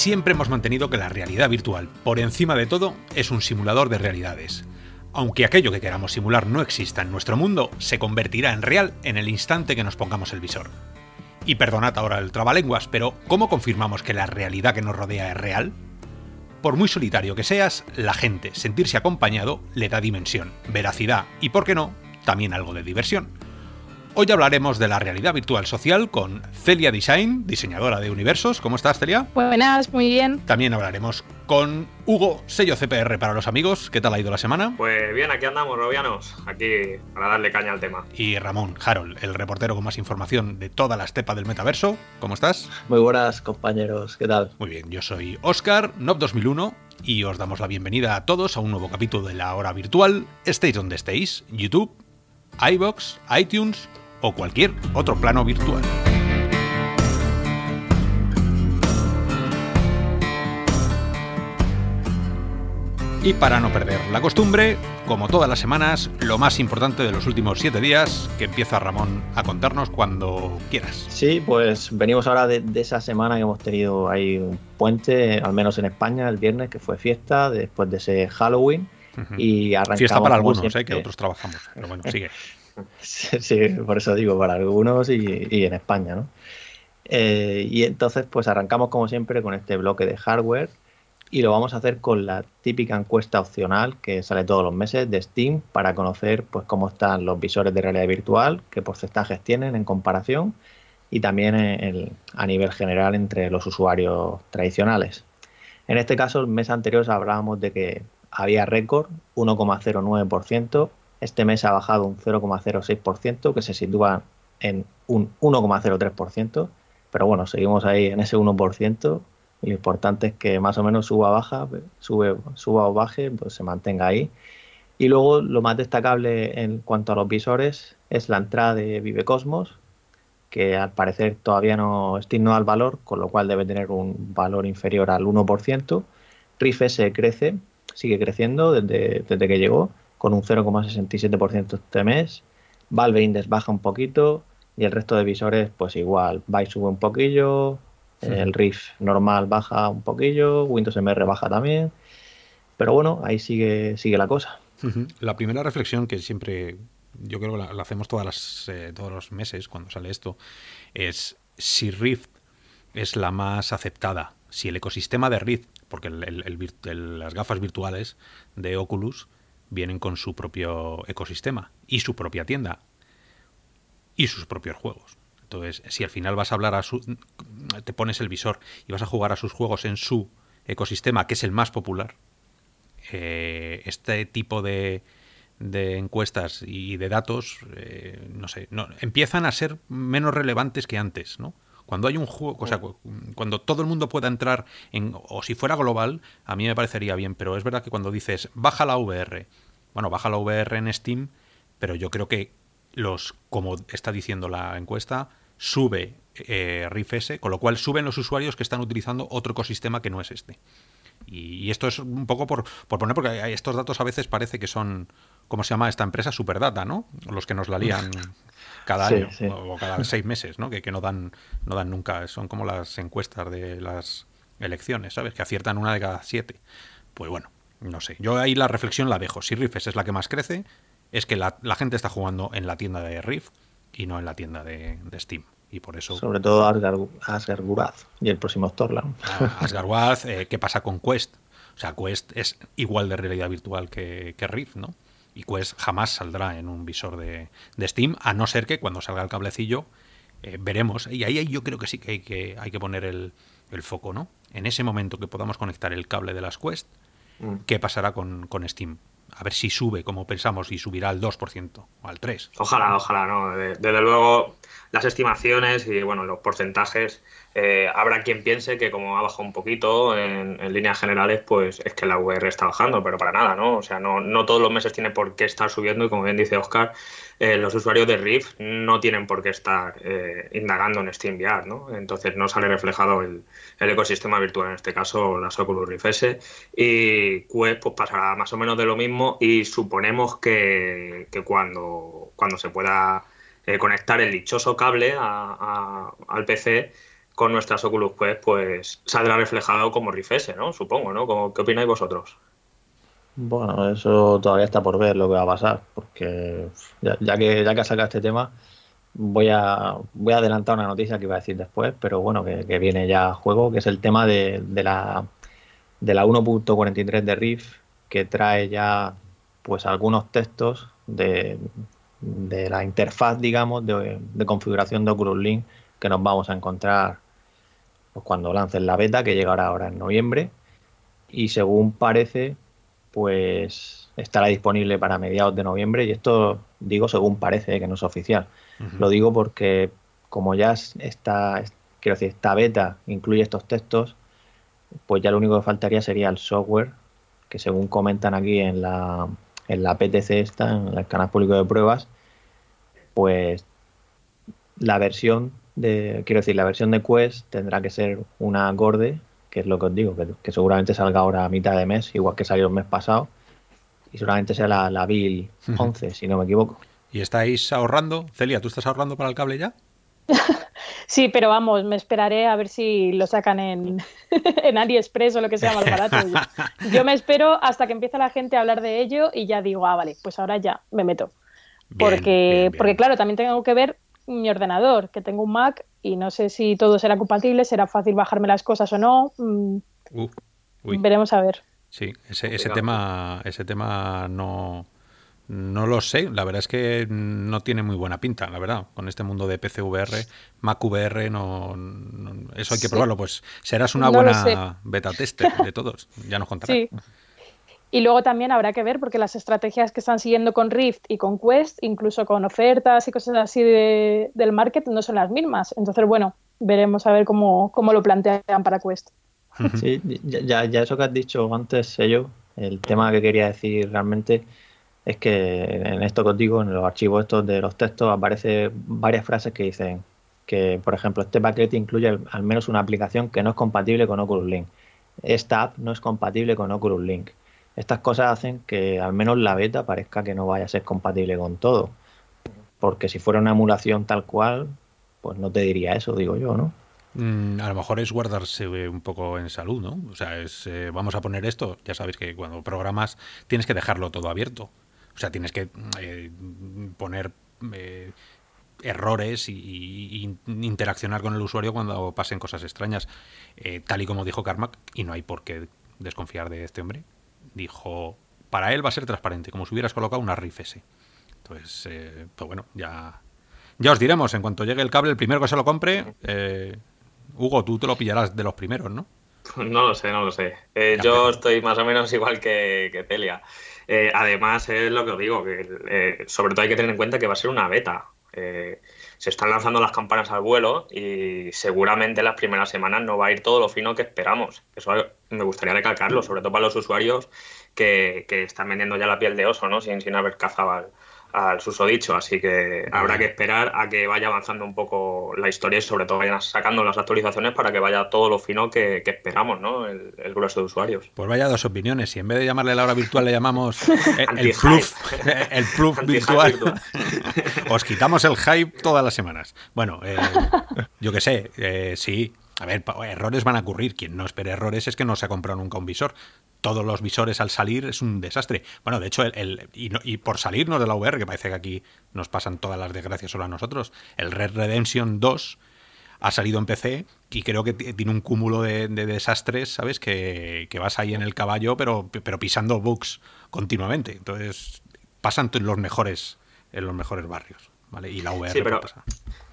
Siempre hemos mantenido que la realidad virtual, por encima de todo, es un simulador de realidades. Aunque aquello que queramos simular no exista en nuestro mundo, se convertirá en real en el instante que nos pongamos el visor. Y perdonad ahora el trabalenguas, pero ¿cómo confirmamos que la realidad que nos rodea es real? Por muy solitario que seas, la gente, sentirse acompañado, le da dimensión, veracidad y, por qué no, también algo de diversión. Hoy hablaremos de la realidad virtual social con Celia Design, diseñadora de universos. ¿Cómo estás, Celia? Buenas, muy bien. También hablaremos con Hugo, sello CPR para los amigos. ¿Qué tal ha ido la semana? Pues bien, aquí andamos, Robianos, aquí para darle caña al tema. Y Ramón Harold, el reportero con más información de toda la estepa del metaverso. ¿Cómo estás? Muy buenas, compañeros. ¿Qué tal? Muy bien, yo soy Oscar, NOP2001, y os damos la bienvenida a todos a un nuevo capítulo de la hora virtual. Estéis donde estéis, YouTube, iBox, iTunes o cualquier otro plano virtual. Y para no perder la costumbre, como todas las semanas, lo más importante de los últimos siete días, que empieza Ramón a contarnos cuando quieras. Sí, pues venimos ahora de, esa semana que hemos tenido ahí un puente, al menos en España, el viernes, que fue fiesta, después de ese Halloween. Y arrancamos. Fiesta para algunos, eh, que otros trabajamos. Pero bueno, sigue. Sí, por eso digo, para algunos y, en España, ¿no? Eh, y entonces, pues arrancamos como siempre con este bloque de hardware y lo vamos a hacer con la típica encuesta opcional que sale todos los meses de Steam para conocer pues cómo están los visores de realidad virtual, qué porcentajes tienen en comparación y también a nivel general entre los usuarios tradicionales. En este caso, el mes anterior hablábamos de que había récord, 1,09%, este mes ha bajado un 0,06%, que se sitúa en un 1,03%, pero bueno, seguimos ahí en ese 1%. Y lo importante es que más o menos suba baja, sube, suba o baje, pues se mantenga ahí. Y luego lo más destacable en cuanto a los visores es la entrada de Vive Cosmos, que al parecer todavía no estima al valor, con lo cual debe tener un valor inferior al 1%. RIF S crece, sigue creciendo desde, desde que llegó con un 0,67% este mes. Valve Index baja un poquito y el resto de visores pues igual. Vive sube un poquillo, el Riff normal baja un poquillo, Windows MR baja también. Pero bueno, ahí sigue, sigue la cosa. La primera reflexión que siempre, yo creo que la, hacemos todas las, eh, todos los meses cuando sale esto, es si Rift es la más aceptada, si el ecosistema de Rift, porque las gafas virtuales de Oculus vienen con su propio ecosistema y su propia tienda y sus propios juegos. Entonces, si al final vas a hablar a su. te pones el visor y vas a jugar a sus juegos en su ecosistema, que es el más popular, eh, este tipo de, de, encuestas y de datos, eh, no sé, no, empiezan a ser menos relevantes que antes, ¿no? Cuando hay un juego, o sea, cuando todo el mundo pueda entrar en, o si fuera global, a mí me parecería bien, pero es verdad que cuando dices baja la VR, bueno, baja la VR en Steam, pero yo creo que los, como está diciendo la encuesta, sube eh, S, con lo cual suben los usuarios que están utilizando otro ecosistema que no es este. Y, esto es un poco por, por poner, porque estos datos a veces parece que son, ¿cómo se llama esta empresa? Superdata, ¿no? Los que nos la lían cada año o cada seis meses, ¿no? Que, que, no dan no dan nunca. Son como las encuestas de las elecciones, ¿sabes? Que aciertan una de cada siete. Pues bueno, no sé. Yo ahí la reflexión la dejo. Si Riff es la que más crece, es que la, gente está jugando en la tienda de Riff y no en la tienda de, Steam. Y por eso. Sobre todo Asgard, Guraz y el próximo Storland. Ah, Asgard Guraz, eh, ¿qué pasa con Quest? O sea, Quest es igual de realidad virtual que, que Rift, ¿no? Y Quest jamás saldrá en un visor de, Steam, a no ser que cuando salga el cablecillo eh, veremos. Y ahí yo creo que sí que hay que, hay que poner el, foco, ¿no? En ese momento que podamos conectar el cable de las Quest, mm. ¿qué pasará con, Steam? A ver si sube, como pensamos, y subirá al 2% o al 3%. Ojalá, ojalá, ¿no? Desde luego, las estimaciones y, bueno, los porcentajes eh, habrá quien piense que como ha bajado un poquito en, líneas generales, pues es que la VR está bajando, pero para nada, ¿no? O sea, no, no todos los meses tiene por qué estar subiendo y como bien dice Oscar, eh, los usuarios de Rift no tienen por qué estar eh, indagando en SteamVR, ¿no? Entonces no sale reflejado el, ecosistema virtual, en este caso las Oculus Rift S, y Quest pues pasará más o menos de lo mismo y suponemos que, cuando, cuando se pueda conectar el dichoso cable al PC, con nuestras Oculus Quest, pues saldrá reflejado como Rift S, ¿no? Supongo, ¿no? ¿Qué opináis vosotros? Bueno, eso todavía está por ver lo que va a pasar, porque ya, que ya que ha sacado este tema, voy a voy a adelantar una noticia que iba a decir después, pero bueno, que, viene ya a juego, que es el tema de, la de la 1.43 de Rift, que trae ya pues algunos textos de, la interfaz, digamos, de, configuración de Oculus Link que nos vamos a encontrar pues, cuando lancen la beta, que llegará ahora en noviembre. Y según parece, pues estará disponible para mediados de noviembre. Y esto digo según parece, que no es oficial. Lo digo porque como ya está, quiero decir, esta beta incluye estos textos, pues ya lo único que faltaría sería el software, que según comentan aquí en la, en la PTC esta, en el canal público de pruebas, pues la versión de, quiero decir, la versión de Quest tendrá que ser una acorde, que es lo que os digo, que, seguramente salga ahora a mitad de mes, igual que salió el mes pasado, y seguramente sea la, la Bill 11, si no me equivoco. ¿Y estáis ahorrando? Celia, ¿tú estás ahorrando para el cable ya? Sí, pero vamos, me esperaré a ver si lo sacan en, en AliExpress o lo que sea más barato. Yo me espero hasta que empiece la gente a hablar de ello y ya digo, ah, vale, pues ahora ya me meto. porque, porque claro, también tengo que ver mi ordenador, que tengo un Mac y no sé si todo será compatible, será fácil bajarme las cosas o no. Mm, veremos a ver. Sí, ese, ese tema, ese tema no, no lo sé. La verdad es que no tiene muy buena pinta, la verdad. Con este mundo de PCVR, MacVR, no, eso hay que probarlo. Pues serás una buena beta tester de todos. Ya nos contarás. Sí. Y luego también habrá que ver, porque las estrategias que están siguiendo con Rift y con Quest, incluso con ofertas y cosas así del market, no son las mismas. Entonces, bueno, veremos a ver cómo, cómo lo plantean para Quest. Sí, ya, ya eso que has dicho antes, yo, el tema que quería decir realmente es que en esto que os digo, en los archivos estos de los textos, aparece varias frases que dicen que, por ejemplo, este paquete incluye al menos una aplicación que no es compatible con Oculus Link. Esta app no es compatible con Oculus Link. Estas cosas hacen que al menos la beta parezca que no vaya a ser compatible con todo. Porque si fuera una emulación tal cual, pues no te diría eso, digo yo, ¿no? Mm, a lo mejor es guardarse un poco en salud, ¿no? O sea, es, eh, vamos a poner esto, ya sabéis que cuando programas tienes que dejarlo todo abierto. O sea, tienes que eh, poner eh, errores y, interaccionar con el usuario cuando pasen cosas extrañas. tal y como dijo Carmack, y no hay por qué desconfiar de este hombre, dijo, para él va a ser transparente, como si hubieras colocado una RIF S. Entonces, eh, pues bueno, ya, ya os diremos, en cuanto llegue el cable, el primero que se lo compre, eh, Hugo, tú te lo pillarás de los primeros, ¿no? No lo sé, no lo sé. Eh, yo estoy más o menos igual que, que Celia. además, es lo que os digo, que sobre todo hay que tener en cuenta que va a ser una beta. se están lanzando las campanas al vuelo y seguramente las primeras semanas no va a ir todo lo fino que esperamos. Eso me gustaría recalcarlo, sobre todo para los usuarios que, están vendiendo ya la piel de oso, ¿no? Sin, sin haber cazado al, al susodicho. Así que habrá que esperar a que vaya avanzando un poco la historia y sobre todo vayan sacando las actualizaciones para que vaya todo lo fino que, esperamos, ¿no? El, grueso de usuarios. Pues vaya dos opiniones. Si en vez de llamarle la hora virtual le llamamos el, proof, el proof virtual, os quitamos el hype todas las semanas. Bueno, eh, yo qué sé, eh, sí, a ver, errores van a ocurrir. Quien no espere errores es que no se ha comprado nunca un visor. Todos los visores al salir es un desastre. Bueno, de hecho, el, y, por salirnos de la VR, que parece que aquí nos pasan todas las desgracias solo a nosotros, el Red Redemption 2 ha salido en PC y creo que tiene un cúmulo de, desastres, ¿sabes? Que, vas ahí en el caballo, pero, pero pisando bugs continuamente. Entonces, pasan en los mejores, en los mejores barrios. ¿Vale? Y la VR sí, pero, pasa.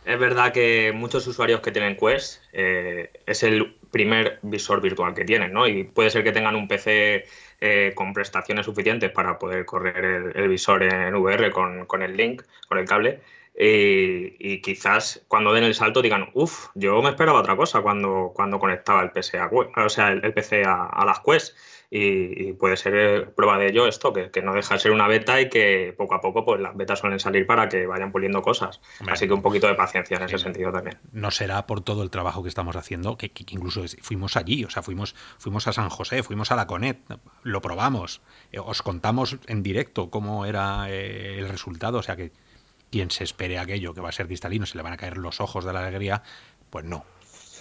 Es verdad que muchos usuarios que tienen Quest eh, es el primer visor virtual que tienen, ¿no? Y puede ser que tengan un PC eh, con prestaciones suficientes para poder correr el, visor en VR con, el link, con el cable. Y, quizás cuando den el salto digan, uff, yo me esperaba otra cosa cuando, cuando conectaba el PC a, o sea, el, PC a, a las Quest y, puede ser eh, prueba de ello esto, que, no deja de ser una beta y que poco a poco pues las betas suelen salir para que vayan puliendo cosas. Así que un poquito de paciencia en ese sentido también. No será por todo el trabajo que estamos haciendo, que, incluso fuimos allí, o sea, fuimos, fuimos a San José, fuimos a la Conet, lo probamos, eh, os contamos en directo cómo era eh, el resultado, o sea que quien se espere aquello que va a ser cristalino, se le van a caer los ojos de la alegría, pues no.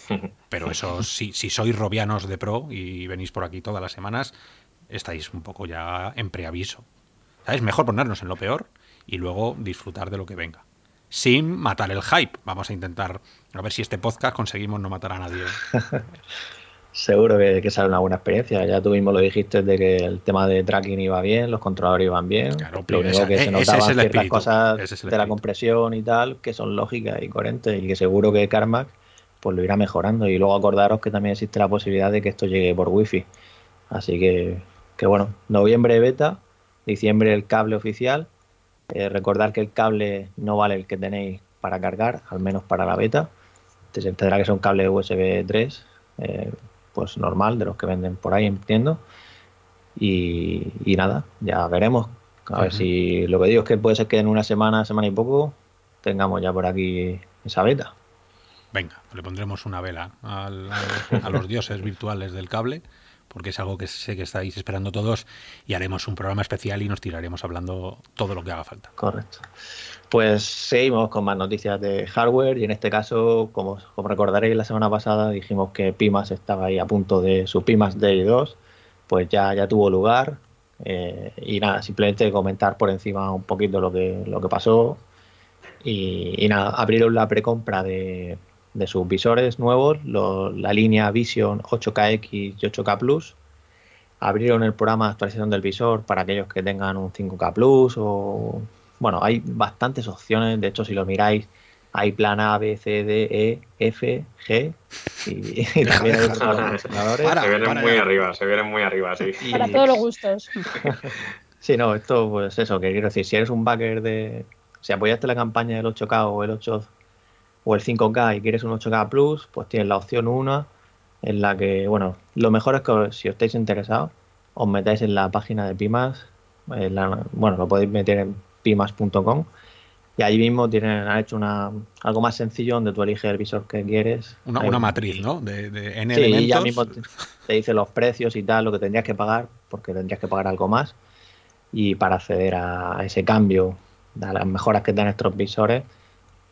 Pero eso, si, si sois robianos de pro y venís por aquí todas las semanas, estáis un poco ya en preaviso. ¿Sabes? Mejor ponernos en lo peor y luego disfrutar de lo que venga. Sin matar el hype. Vamos a intentar a ver si este podcast conseguimos no matar a nadie. Seguro que, que sale una buena experiencia. Ya tú mismo lo dijiste de que el tema de tracking iba bien, los controladores iban bien. Claro, lo único esa- que e- se ese notaban es ciertas espíritu, cosas es de la compresión y tal que son lógicas y coherentes y que seguro que Carmack pues lo irá mejorando. Y luego acordaros que también existe la posibilidad de que esto llegue por wifi. Así que, que bueno, noviembre beta, diciembre el cable oficial. Eh, recordar que el cable no vale el que tenéis para cargar, al menos para la beta. Te- Tendrá que ser un cable USB 3, eh, pues normal, de los que venden por ahí, entiendo. Y, y nada, ya veremos. A ver si lo que digo es que puede ser que en una semana, semana y poco, tengamos ya por aquí esa beta. Venga, le pondremos una vela al- al- a los dioses virtuales del cable, porque es algo que sé que estáis esperando todos, y haremos un programa especial y nos tiraremos hablando todo lo que haga falta. Correcto. Pues seguimos con más noticias de hardware y en este caso, como, como recordaréis, la semana pasada dijimos que Pimas estaba ahí a punto de su Pimas Day 2, pues ya, ya tuvo lugar eh, y nada, simplemente comentar por encima un poquito lo que, lo que pasó y, nada, abrieron la precompra de, de sus visores nuevos, la línea Vision 8KX y 8K Plus. Abrieron el programa de actualización del visor para aquellos que tengan un 5K Plus o bueno, hay bastantes opciones. De hecho, si lo miráis, hay plan A, B, C, D, E, F, G y, y también hay otros ordenadores. Se vienen para muy ya. arriba, se vienen muy arriba, sí. Y- Para todos los gustos. Sí, no, esto pues eso, que quiero decir, si eres un backer de... Si apoyaste la campaña del 8K o el 8 o el 5K y quieres un 8K Plus, pues tienes la opción 1 en la que, bueno, lo mejor es que si os estáis interesados, os metáis en la página de Pimas, en la- bueno, lo podéis meter en pimas.com y ahí mismo tienen, han hecho una, algo más sencillo donde tú eliges el visor que quieres. Una, una matriz, ¿no? De, de N Sí, y elementos. ya mismo te, te dice los precios y tal, lo que tendrías que pagar, porque tendrías que pagar algo más. Y para acceder a ese cambio, a las mejoras que dan estos visores,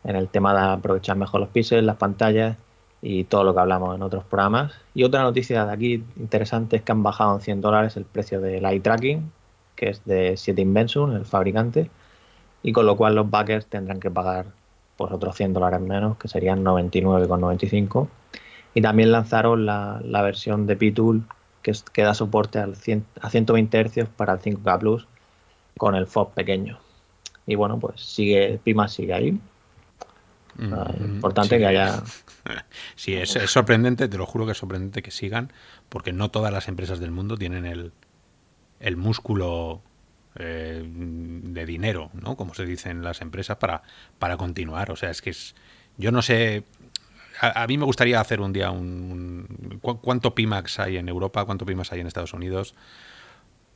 en el tema de aprovechar mejor los píxeles, las pantallas y todo lo que hablamos en otros programas. Y otra noticia de aquí interesante es que han bajado en 100 dólares el precio del eye tracking, que es de 7 Invention, el fabricante, y con lo cual los backers tendrán que pagar pues otros 100 dólares menos, que serían 99,95. Y también lanzaron la, la versión de P-Tool que, es- que da soporte al 100 a 120 Hz para el 5K Plus con el FOB pequeño. Y bueno, pues sigue, Pima sigue ahí. Mm, Ah, mm, importante sí. que haya. Sí, es, es sorprendente, te lo juro que es sorprendente que sigan, porque no todas las empresas del mundo tienen el, el músculo eh, de dinero, ¿no? Como se dice en las empresas, para, para continuar. O sea, es que es. Yo no sé. A, mí me gustaría hacer un día un. un- ¿cu- ¿Cuánto Pimax hay en Europa? ¿Cuánto Pimax hay en Estados Unidos?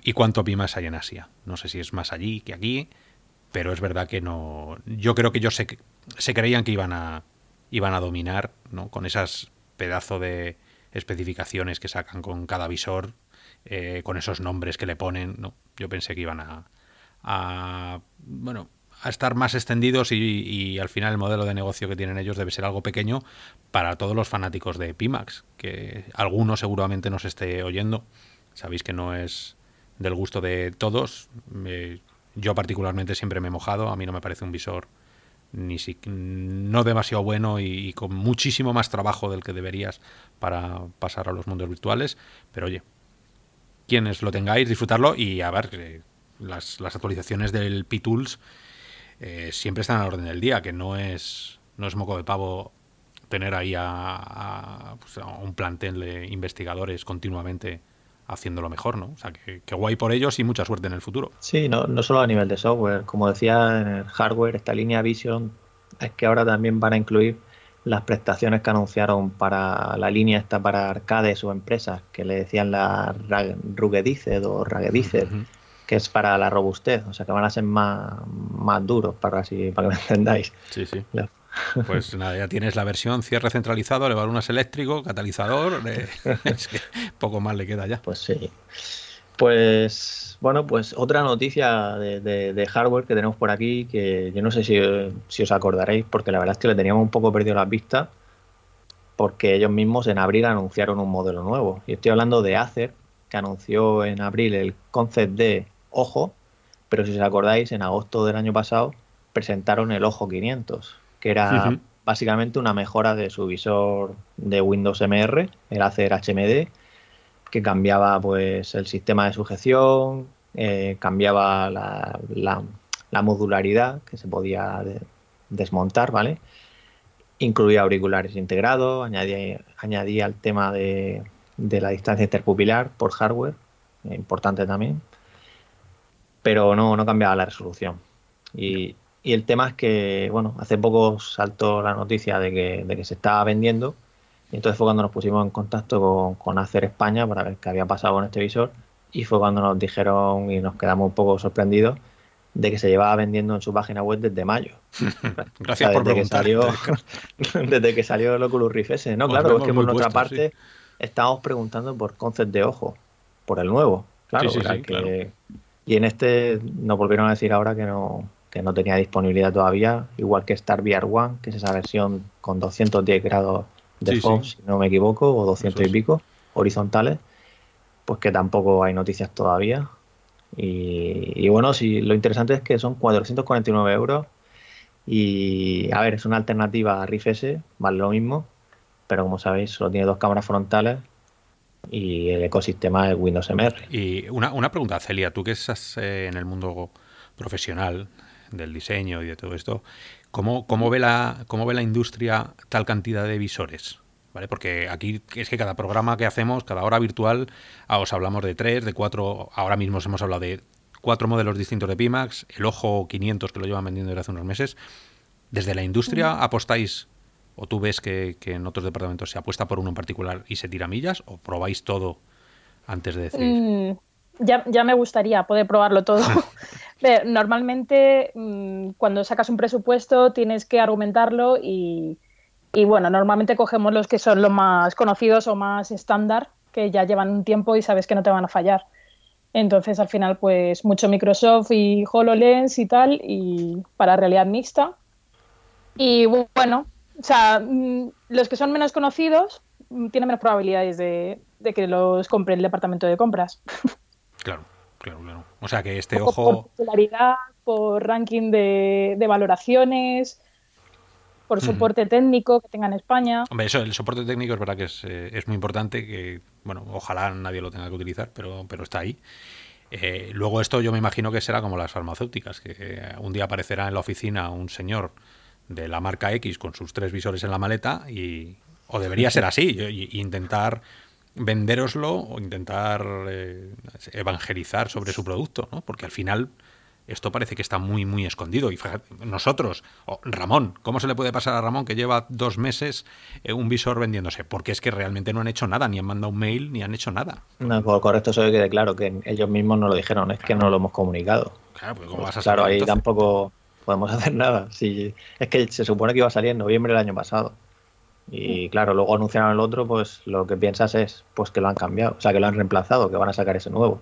¿Y cuánto Pimax hay en Asia? No sé si es más allí que aquí, pero es verdad que no. Yo creo que ellos se, se creían que iban a iban a dominar, ¿no? Con esas pedazo de especificaciones que sacan con cada visor, eh, con esos nombres que le ponen. Yo pensé que iban a, a estar más extendidos y, y al final el modelo de negocio que tienen ellos debe ser algo pequeño para todos los fanáticos de Pimax, que alguno seguramente nos esté oyendo. Sabéis que no es del gusto de todos. Yo particularmente siempre me he mojado, a mí no me parece un visor ni si, no demasiado bueno y con muchísimo más trabajo del que deberías para pasar a los mundos virtuales. Pero oye, quienes lo tengáis, disfrutarlo y a ver, las, las actualizaciones del P-Tools eh, siempre están a la orden del día, que no es, no es moco de pavo tener ahí a, a, pues, a un plantel de investigadores continuamente haciéndolo mejor, ¿no? O sea, que, que guay por ellos y mucha suerte en el futuro. Sí, no, no solo a nivel de software, como decía en el hardware, esta línea Vision es que ahora también van a incluir las prestaciones que anunciaron para la línea esta para arcades o empresas, que le decían la Ruggedized o Ruggedized, Ujú. que es para la robustez, o sea que van a ser más, más duros, para, así, para que me entendáis. Sí, sí. La- Pues nada, ya tienes la versión cierre centralizado, elevarunas eléctrico, catalizador. eh, es que poco más le queda ya. Pues sí. Pues bueno, pues otra noticia de, de- de hardware que tenemos por aquí, que yo no sé si, si os acordaréis, porque la verdad es que le teníamos un poco perdido las vistas, porque ellos mismos en abril anunciaron un modelo nuevo. Y estoy hablando de Acer, que anunció en abril el Concept D Ojo, pero si os acordáis, en agosto del año pasado presentaron el Ojo 500, que era básicamente una mejora de su visor de Windows MR, el Acer HMD, que cambiaba pues el sistema de sujeción, eh, cambiaba la, la, modularidad que se podía desmontar, ¿vale? Incluía auriculares integrados, añadía, añadía el tema de, de la distancia interpupilar por hardware, eh, importante también, pero no, no cambiaba la resolución. Y, y, el tema es que, bueno, hace poco saltó la noticia de que, de que se estaba vendiendo, y entonces fue cuando nos pusimos en contacto con, con Acer España para ver qué había pasado con este visor, y fue cuando nos dijeron y nos quedamos un poco sorprendidos de que se llevaba vendiendo en su página web desde mayo. Gracias por desde que salió Desde que salió el Oculus Rift S. No, claro, es que por nuestra parte estábamos preguntando por concept de ojo, por el nuevo. Claro, Y en este nos volvieron a decir ahora que no, que no tenía disponibilidad todavía, igual que Star VR One, que es esa versión con 210 grados de FOV, si no me equivoco, o 200 y pico, horizontales, pues que tampoco hay noticias todavía. Y, bueno, sí, lo interesante es que son 449 euros. Y a ver, es una alternativa a Rift S, vale lo mismo, pero como sabéis, solo tiene dos cámaras frontales y el ecosistema es Windows MR. Y una, una pregunta, Celia, tú que estás eh, en el mundo profesional del diseño y de todo esto, ¿cómo, cómo, ve la, ¿cómo ve la industria tal cantidad de visores? ¿Vale? Porque aquí es que cada programa que hacemos, cada hora virtual, ah, os hablamos de tres, de cuatro, ahora mismo hemos hablado de cuatro modelos distintos de Pimax, el Ojo 500 que lo llevan vendiendo desde hace unos meses. ¿Desde la industria apostáis ¿O tú ves que, en otros departamentos se apuesta por uno en particular y se tira millas? ¿O probáis todo antes de decir? Mm, ya, ya, me gustaría poder probarlo todo. Normalmente, mm, cuando sacas un presupuesto, tienes que argumentarlo y, y, bueno, normalmente cogemos los que son los más conocidos o más estándar, que ya llevan un tiempo y sabes que no te van a fallar. Entonces, al final, pues mucho Microsoft y HoloLens y tal, y para realidad mixta. Y bueno, o sea, mm, los que son menos conocidos mm, tienen menos probabilidades de, que los compre el departamento de compras. Claro, claro, claro. O sea que este ojo. Por popularidad, por ranking de, valoraciones, por soporte técnico que tenga en España. Hombre, eso, el soporte técnico es verdad que es, eh, es, muy importante, que, bueno, ojalá nadie lo tenga que utilizar, pero, pero está ahí. Eh, luego esto yo me imagino que será como las farmacéuticas, que un día aparecerá en la oficina un señor de la marca X con sus tres visores en la maleta y o debería ser así, y, intentar venderoslo o intentar eh, evangelizar sobre su producto, ¿no? Porque al final esto parece que está muy, muy escondido. Y nosotros, o Ramón, ¿cómo se le puede pasar a Ramón que lleva dos meses eh, un visor vendiéndose? Porque es que realmente no han hecho nada, ni han mandado un mail, ni han hecho nada. No, por correcto, eso quede claro, que ellos mismos no lo dijeron, es que no lo hemos comunicado. Claro, pues ¿cómo vas a Claro, ahí tampoco podemos hacer nada. Si, es que se supone que iba a salir en noviembre del año pasado. Y claro, luego anunciaron el otro, pues lo que piensas es pues que lo han cambiado, o sea, que lo han reemplazado, que van a sacar ese nuevo.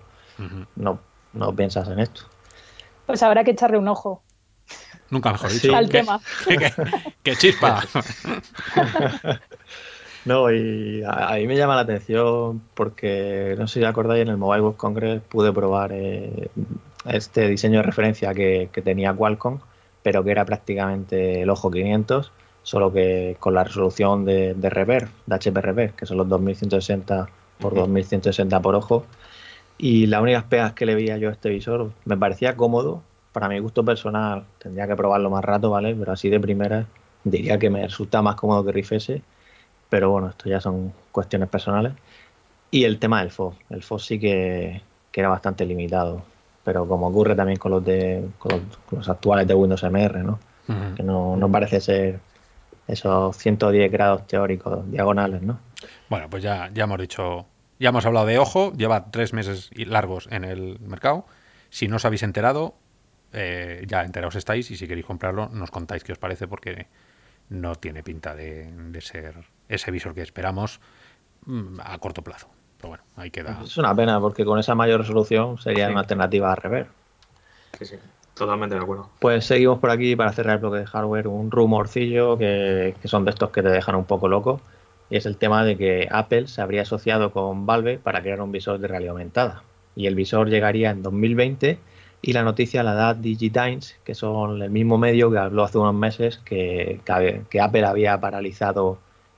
No, no piensas en esto. Pues habrá que echarle un ojo. Nunca mejor dicho. Al tema. ¡Qué chispa! no, y a, mí me llama la atención porque, no sé si acordáis, en el Mobile World Congress pude probar eh, este diseño de referencia que, que tenía Qualcomm pero que era prácticamente el ojo 500, solo que con la resolución de, de Rever, de que son los 2160 por 2160 por ojo. Y las únicas pegas que le veía yo a este visor, me parecía cómodo, para mi gusto personal, tendría que probarlo más rato, ¿vale? Pero así de primera diría que me resulta más cómodo que Rift S, pero bueno, esto ya son cuestiones personales. Y el tema del FOV, el FOV sí que, que era bastante limitado pero como ocurre también con los de los, actuales de Windows MR, ¿no? Que no, no, parece ser esos 110 grados teóricos diagonales, ¿no? Bueno, pues ya, ya hemos dicho, ya hemos hablado de Ojo, lleva tres meses largos en el mercado. Si no os habéis enterado, eh, ya enterados estáis y si queréis comprarlo, nos contáis qué os parece porque no tiene pinta de, de ser ese visor que esperamos mm, a corto plazo. Pero bueno, ahí queda. Es una pena porque con esa mayor resolución sería una alternativa a rever. Sí, sí, totalmente de acuerdo. Pues seguimos por aquí para cerrar el bloque de hardware. Un rumorcillo que, son de estos que te dejan un poco loco. Y es el tema de que Apple se habría asociado con Valve para crear un visor de realidad aumentada. Y el visor llegaría en 2020 y la noticia la da Digitimes, que son el mismo medio que habló hace unos meses que, que Apple había paralizado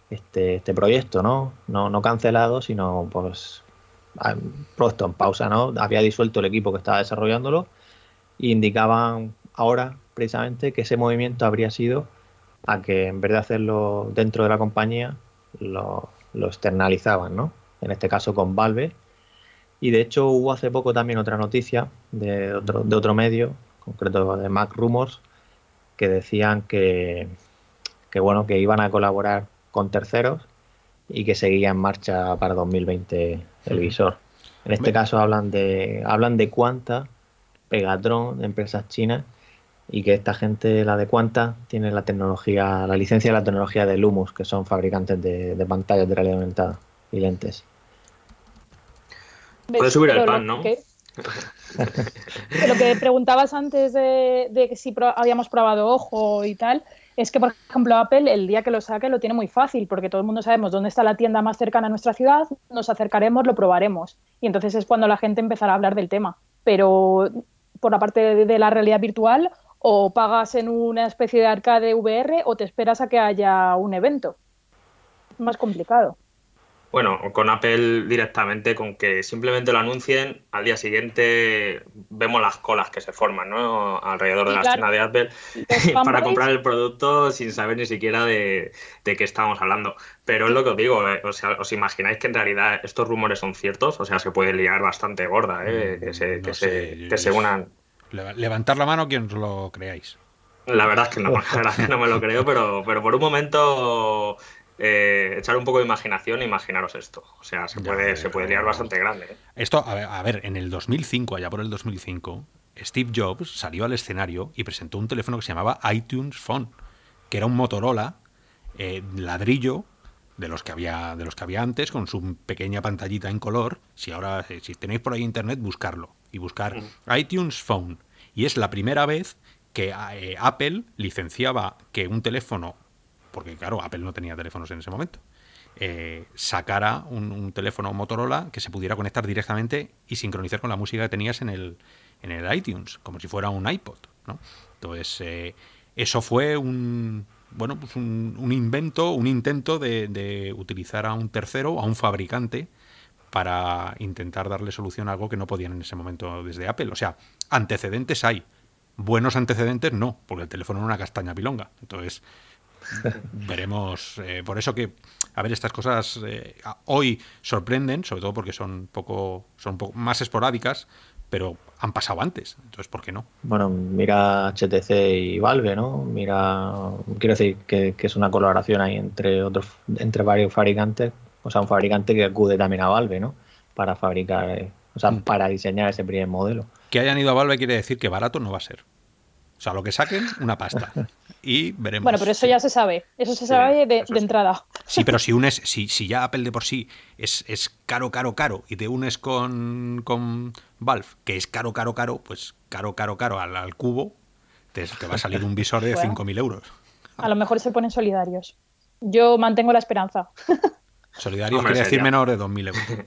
este, este proyecto, ¿no? ¿no? No cancelado, sino pues puesto en pausa, ¿no? Había disuelto el equipo que estaba desarrollándolo e indicaban ahora precisamente que ese movimiento habría sido a que en vez de hacerlo dentro de la compañía, lo, externalizaban, ¿no? En este caso con Valve. Y de hecho hubo hace poco también otra noticia de otro, de otro medio, concreto de Mac Rumors, que decían que, que bueno, que iban a colaborar con terceros y que seguía en marcha para 2020 el visor. En este caso hablan de hablan de Quanta, Pegatron, empresas chinas y que esta gente, la de Quanta, tiene la tecnología, la licencia de la tecnología de Lumus, que son fabricantes de, pantallas de realidad aumentada y lentes. Puedes subir el pan, ¿no? lo que preguntabas antes de, de si habíamos probado ojo y tal, es que, por ejemplo, Apple el día que lo saque lo tiene muy fácil, porque todo el mundo sabemos dónde está la tienda más cercana a nuestra ciudad, nos acercaremos, lo probaremos. Y entonces es cuando la gente empezará a hablar del tema. Pero por la parte de, la realidad virtual, o pagas en una especie de arcade VR o te esperas a que haya un evento. Más complicado. Bueno, con Apple directamente, con que simplemente lo anuncien, al día siguiente vemos las colas que se forman ¿no? alrededor de la escena de Apple para comprar el producto sin saber ni siquiera de, qué estamos hablando. Pero es lo que os digo, eh, o sea, ¿os imagináis que en realidad estos rumores son ciertos? O sea, se puede liar bastante gorda, ¿eh? Mm, que se, que se, que se unan. Levantar la mano quien lo creáis. La verdad es que no, la verdad es que no me lo creo, pero, pero por un momento eh, echar un poco de imaginación e imaginaros esto. O sea, se puede, se puede liar bastante grande. ¿eh? Esto, a ver, en el 2005, allá por el 2005, Steve Jobs salió al escenario y presentó un teléfono que se llamaba iTunes Phone, que era un Motorola eh, ladrillo de los que había de los que había antes con su pequeña pantallita en color si ahora si tenéis por ahí internet buscarlo y buscar mm. iTunes Phone y es la primera vez que Apple licenciaba que un teléfono porque claro, Apple no tenía teléfonos en ese momento, eh, sacara un, teléfono Motorola que se pudiera conectar directamente y sincronizar con la música que tenías en el, en el iTunes, como si fuera un iPod. ¿no? Entonces, eh, eso fue un, bueno, pues un, invento, un intento de, de, utilizar a un tercero, a un fabricante, para intentar darle solución a algo que no podían en ese momento desde Apple. O sea, antecedentes hay. Buenos antecedentes no, porque el teléfono era una castaña pilonga. Entonces, veremos. Eh, por eso que, a ver, estas cosas eh, hoy sorprenden, sobre todo porque son poco, son poco más esporádicas, pero han pasado antes. Entonces, ¿por qué no? Bueno, mira HTC y Valve, ¿no? Mira, quiero decir que, es una colaboración ahí entre otros, entre varios fabricantes. O sea, un fabricante que acude también a Valve, ¿no? Para fabricar, eh, o sea, mm. para diseñar ese primer modelo. Que hayan ido a Valve quiere decir que barato no va a ser. O sea, lo que saquen, una pasta. Y veremos. Bueno, pero eso ya se sabe. Eso se sabe de, entrada. Sí, pero si unes, si, si ya Apple de por sí es, es caro, caro, caro, y te unes con, con Valve, que es caro, caro, caro, pues caro, caro, caro al, cubo, te, va a salir un visor de 5.000 euros. A lo mejor se ponen solidarios. Yo mantengo la esperanza. Solidarios quiere decir menor de 2.000 euros.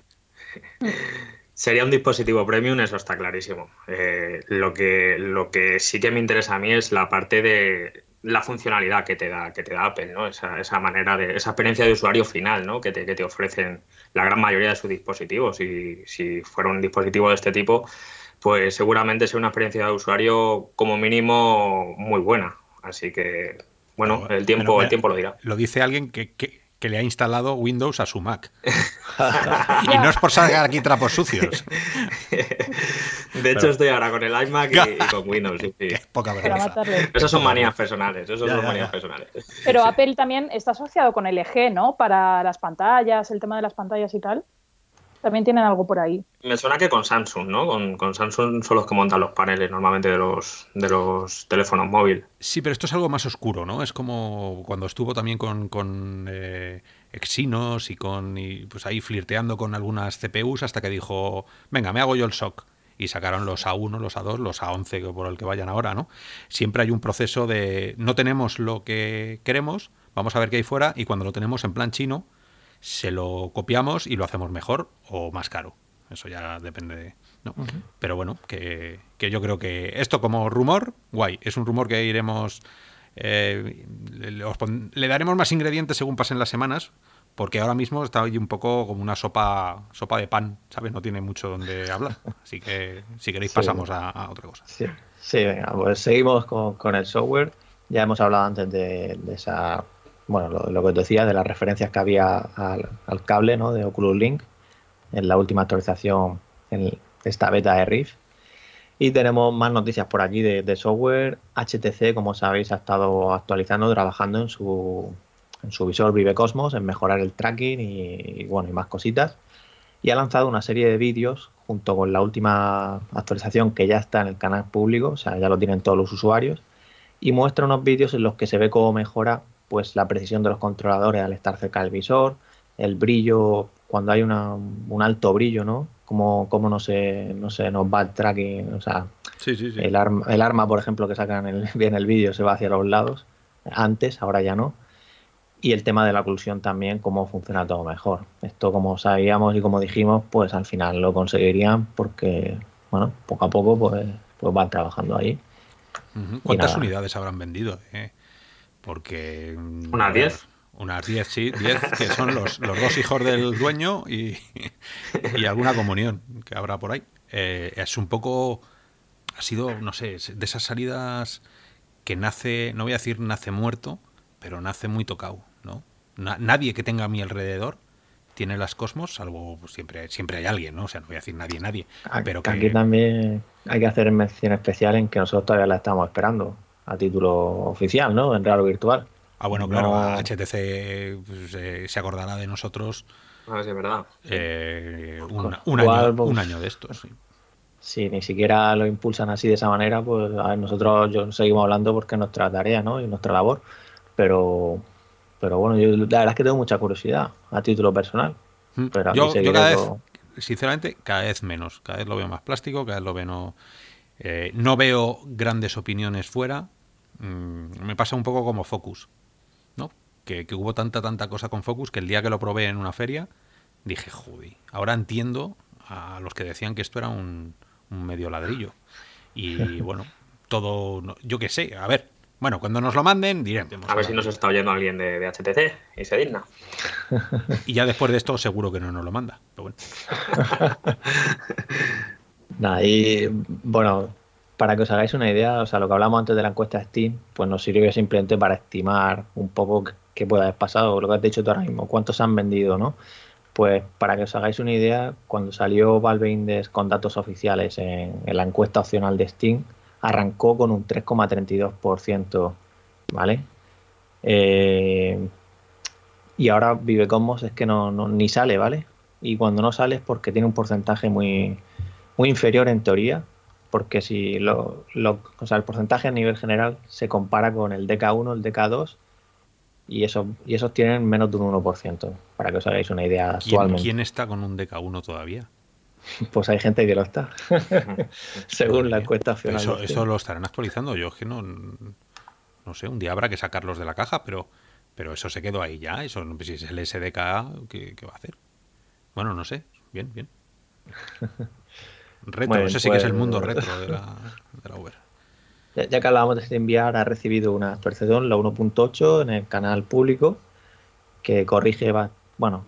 Sería un dispositivo premium, eso está clarísimo. Eh, lo, que, lo que sí que me interesa a mí es la parte de la funcionalidad que te da, que te da Apple, ¿no? Esa, esa manera de, esa experiencia de usuario final, ¿no? Que te, que te ofrecen la gran mayoría de sus dispositivos. Y si fuera un dispositivo de este tipo, pues seguramente sea una experiencia de usuario como mínimo muy buena. Así que, bueno, el tiempo, el tiempo lo dirá. Lo dice alguien que, que, que le ha instalado Windows a su Mac. y no es por sacar aquí trapos sucios. De hecho, estoy ahora con el iMac y, con Windows. Poca vergüenza. Esas son manías personales. Esos son manías personales. Pero Apple también está asociado con LG, ¿no? Para las pantallas, el tema de las pantallas y tal. También tienen algo por ahí. Me suena que con Samsung, ¿no? Con, Samsung son los que montan los paneles normalmente de los, de los teléfonos móviles. Sí, pero esto es algo más oscuro, ¿no? Es como cuando estuvo también con, con eh, Exynos y con y pues ahí flirteando con algunas CPUs hasta que dijo, venga, me hago yo el SOC. Y sacaron los A1, los A2, los A11 por el que vayan ahora, ¿no? Siempre hay un proceso de no tenemos lo que queremos, vamos a ver qué hay fuera y cuando lo tenemos en plan chino, se lo copiamos y lo hacemos mejor o más caro. Eso ya depende de... ¿no? Pero bueno, que, que, yo creo que esto como rumor, guay, es un rumor que iremos... Eh, le, daremos más ingredientes según pasen las semanas, porque ahora mismo está hoy un poco como una sopa sopa de pan, ¿sabes? No tiene mucho donde hablar. Así que si queréis pasamos a, otra cosa. Sí, sí venga, pues seguimos con, el software. Ya hemos hablado antes de, esa, bueno, lo, que te decía, de las referencias que había al, cable ¿no? de Oculus Link en la última actualización en esta beta de Rift. Y tenemos más noticias por aquí de, software. HTC, como sabéis, ha estado actualizando, trabajando en su, en su visor Vive Cosmos, en mejorar el tracking y, bueno, y más cositas. Y ha lanzado una serie de vídeos junto con la última actualización que ya está en el canal público, o sea, ya lo tienen todos los usuarios, y muestra unos vídeos en los que se ve cómo mejora pues la precisión de los controladores al estar cerca del visor, el brillo cuando hay una, un alto brillo, ¿no? Como, como no se no se nos va el tracking, o sea, El, arma, el arma, por ejemplo, que sacan el, bien el vídeo se va hacia los lados, antes, ahora ya no. Y el tema de la oclusión también, cómo funciona todo mejor. Esto, como sabíamos y como dijimos, pues al final lo conseguirían porque, bueno, poco a poco pues, pues van trabajando ahí. ¿Cuántas unidades habrán vendido? Eh? Porque... Unas 10. Unas 10, sí, 10, que son los, los, dos hijos del dueño y, y, alguna comunión que habrá por ahí. Eh, es un poco, ha sido, no sé, de esas salidas que nace, no voy a decir nace muerto, pero nace muy tocado, ¿no? nadie que tenga a mi alrededor tiene las Cosmos, salvo pues, siempre, siempre hay alguien, ¿no? O sea, no voy a decir nadie, nadie. Pero que... Aquí también hay que hacer mención especial en que nosotros todavía la estamos esperando a título oficial, ¿no? En real virtual. Ah, bueno, claro, HTC pues, se acordará de nosotros. Ah, sí, verdad. Eh, un, año, un, año, de estos, sí. Si ni siquiera lo impulsan así de esa manera, pues a ver, nosotros yo, seguimos hablando porque es nuestra tarea ¿no? y nuestra labor. Pero, pero bueno, yo la verdad es que tengo mucha curiosidad a título personal. Mm. Pero yo, cada vez, sinceramente, cada vez menos. Cada vez lo veo más plástico, cada vez lo veo. Eh, no veo grandes opiniones fuera. Mm, me pasa un poco como Focus que, hubo tanta, tanta cosa con Focus que el día que lo probé en una feria dije, joder, ahora entiendo a los que decían que esto era un, medio ladrillo. Y bueno, todo, yo qué sé, a ver, bueno, cuando nos lo manden, diremos. A ver si nos está oyendo alguien de, HTC y se digna. Y ya después de esto, seguro que no nos lo manda. Pero bueno. Nada, y bueno, para que os hagáis una idea, o sea, lo que hablamos antes de la encuesta de Steam, pues nos sirve simplemente para estimar un poco qué puede haber pasado, lo que has dicho tú ahora mismo, cuántos han vendido, ¿no? Pues para que os hagáis una idea, cuando salió Valve Index con datos oficiales en, la encuesta opcional de Steam, arrancó con un 3,32%, ¿vale? Eh, y ahora Vive Cosmos es que no, ni sale, ¿vale? Y cuando no sale es porque tiene un porcentaje muy, muy inferior en teoría, porque si lo, lo, o sea, el porcentaje a nivel general se compara con el DK1, el DK2 y, eso, y esos tienen menos de un 1%, para que os hagáis una idea actualmente. ¿Quién está con un DK1 todavía? Pues hay gente que lo está, según la encuesta final. Eso, eso, lo estarán actualizando. Yo es que no, no sé, un día habrá que sacarlos de la caja, pero, pero eso se quedó ahí ya. Eso, si es el SDK, ¿qué, va a hacer? Bueno, no sé. Bien, bien. Retro, ese sí que es el mundo pues, retro de la, de la Uber. Ya, que hablábamos de enviar, ha recibido una actualización, la 1.8, en el canal público, que corrige, bueno,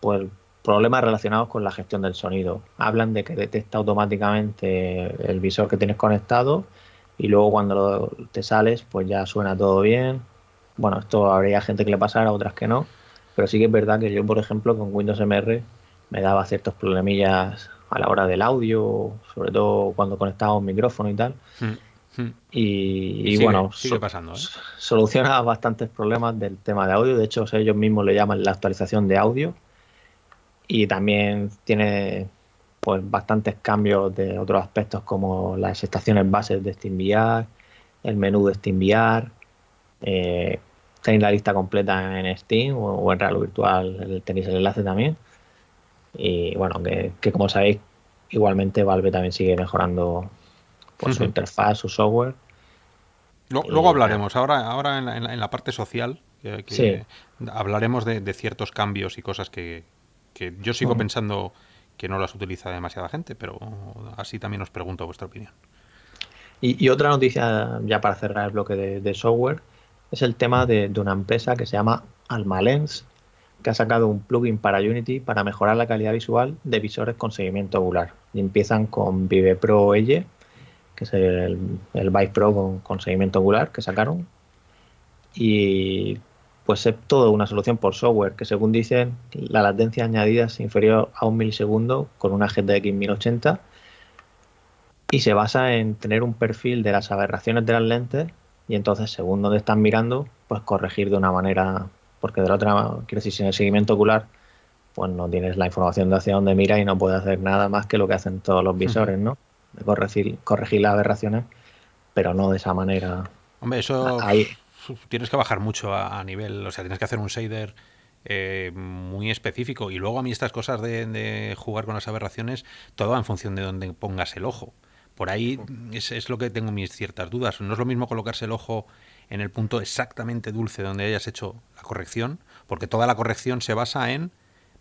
pues problemas relacionados con la gestión del sonido. Hablan de que detecta automáticamente el visor que tienes conectado y luego cuando te sales, pues ya suena todo bien. Bueno, esto habría gente que le pasara, otras que no, pero sí que es verdad que yo, por ejemplo, con Windows MR me daba ciertos problemillas a la hora del audio, sobre todo cuando conectaba un micrófono y tal. Hmm. Y, bueno, pasando, ¿eh? soluciona bastantes problemas del tema de audio. De hecho, ellos mismos le llaman la actualización de audio. Y también tiene pues bastantes cambios de otros aspectos como las estaciones bases de SteamVR, el menú de SteamVR. Eh, tenéis la lista completa en Steam o, en Real Virtual, tenéis el enlace también. Y bueno, que, que como sabéis, igualmente Valve también sigue mejorando por su interfaz, su software. Luego, hablaremos, ahora, ahora en, la, parte social, Que, Hablaremos de, ciertos cambios y cosas que, yo sigo pensando que no las utiliza demasiada gente, pero así también os pregunto vuestra opinión. Y, otra noticia, ya para cerrar el bloque de, software, es el tema de, una empresa que se llama Almalens, que ha sacado un plugin para Unity para mejorar la calidad visual de visores con seguimiento ocular. Y empiezan con Vive Pro Elle, que es el, el Vive Pro con, seguimiento ocular que sacaron. Y pues es todo una solución por software, que según dicen, la latencia añadida es inferior a un milisegundo con una GTX 1080 y se basa en tener un perfil de las aberraciones de las lentes y entonces según donde están mirando, pues corregir de una manera, porque de la otra, quiero decir, sin el seguimiento ocular, pues no tienes la información de hacia dónde mira y no puedes hacer nada más que lo que hacen todos los visores, ¿no? De corregir, corregir las aberraciones, pero no de esa manera. Hombre, eso Ahí. tienes que bajar mucho a, nivel, o sea, tienes que hacer un shader eh, muy específico. Y luego a mí estas cosas de, de, jugar con las aberraciones, todo va en función de dónde pongas el ojo. Por ahí es, es, lo que tengo mis ciertas dudas. No es lo mismo colocarse el ojo en el punto exactamente dulce donde hayas hecho la corrección, porque toda la corrección se basa en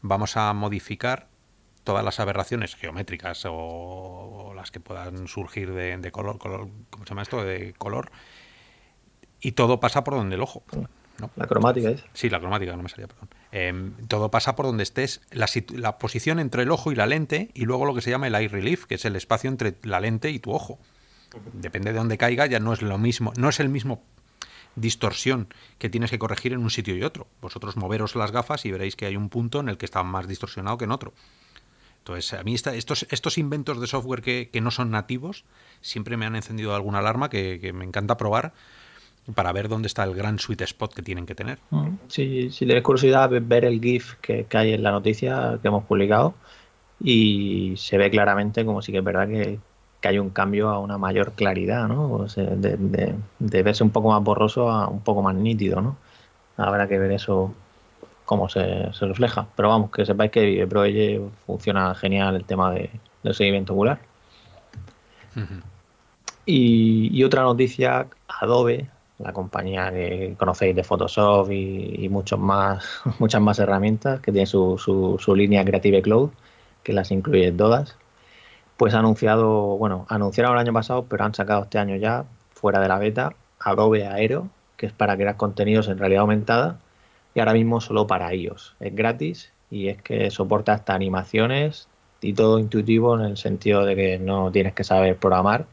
vamos a modificar todas las aberraciones geométricas o, las que puedan surgir de, color, color, ¿cómo se llama esto? De color. Y todo pasa por donde el ojo. La cromática es. Sí, la cromática, no me salía, perdón. Em, todo pasa por donde estés, la, posición entre el ojo y la lente, y luego lo que se llama el eye relief, que es el espacio entre la lente y tu ojo. Depende de dónde caiga, ya no es lo mismo, no es el mismo distorsión que tienes que corregir en un sitio y otro. Vosotros moveros las gafas y veréis que hay un punto en el que está más distorsionado que en otro. Entonces, a mí estos, estos inventos de software que, no son nativos siempre me han encendido alguna alarma que me encanta probar para ver dónde está el gran sweet spot que tienen que tener. Mm, sí, si tienes curiosidad, ver el GIF que, hay en la noticia que hemos publicado y se ve claramente como si que es verdad que, hay un cambio a una mayor claridad, ¿no? de, verse un poco más borroso a un poco más nítido, ¿no? Habrá que ver eso cómo se, refleja. Pero vamos, que sepáis que Pro funciona genial el tema de, del seguimiento ocular. y, y, otra noticia, Adobe la compañía que conocéis de Photoshop y, muchos más, muchas más herramientas, que tiene su, su, línea Creative Cloud, que las incluye todas, pues ha anunciado, bueno, anunciaron el año pasado, pero han sacado este año ya, fuera de la beta, Adobe Aero, que es para crear contenidos en realidad aumentada, y ahora mismo solo para ellos. Es gratis y es que soporta hasta animaciones y todo intuitivo en el sentido de que no tienes que saber programar.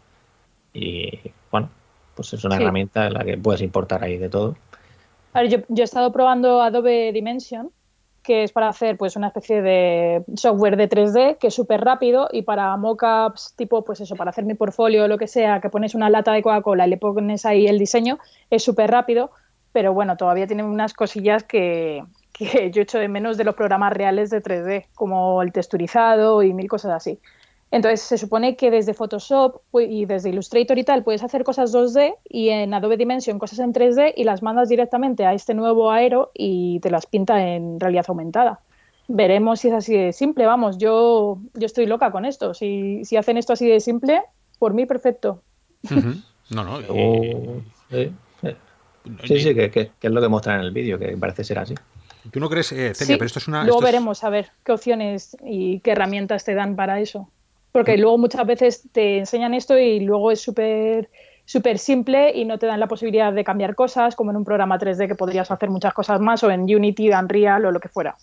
Y bueno, pues es una herramienta en la que puedes importar ahí de todo. yo, he estado probando Adobe Dimension, que es para hacer pues una especie de software de 3D que es súper rápido y para mockups tipo pues eso, para hacer mi portfolio o lo que sea, que pones una lata de Coca-Cola y le pones ahí el diseño, es súper rápido, pero bueno, todavía tiene unas cosillas que, que yo echo de menos de los programas reales de 3D, como el texturizado y mil cosas así. Entonces se supone que desde Photoshop y desde Illustrator y tal puedes hacer cosas 2D y en Adobe Dimension cosas en 3D y las mandas directamente a este nuevo Aero y te las pinta en realidad aumentada. Veremos si es así de simple, vamos, yo, yo estoy loca con esto. Si, si hacen esto así de simple, por mí perfecto. No, no. sí, sí, que, es lo que muestran en el vídeo, que parece ser así. ¿Tú no crees, eh, Celia, pero esto es una... Luego veremos a ver qué opciones y qué herramientas te dan para eso. Porque luego muchas veces te enseñan esto y luego es súper súper simple y no te dan la posibilidad de cambiar cosas, como en un programa 3D que podrías hacer muchas cosas más, o en Unity, Unreal o lo que fuera.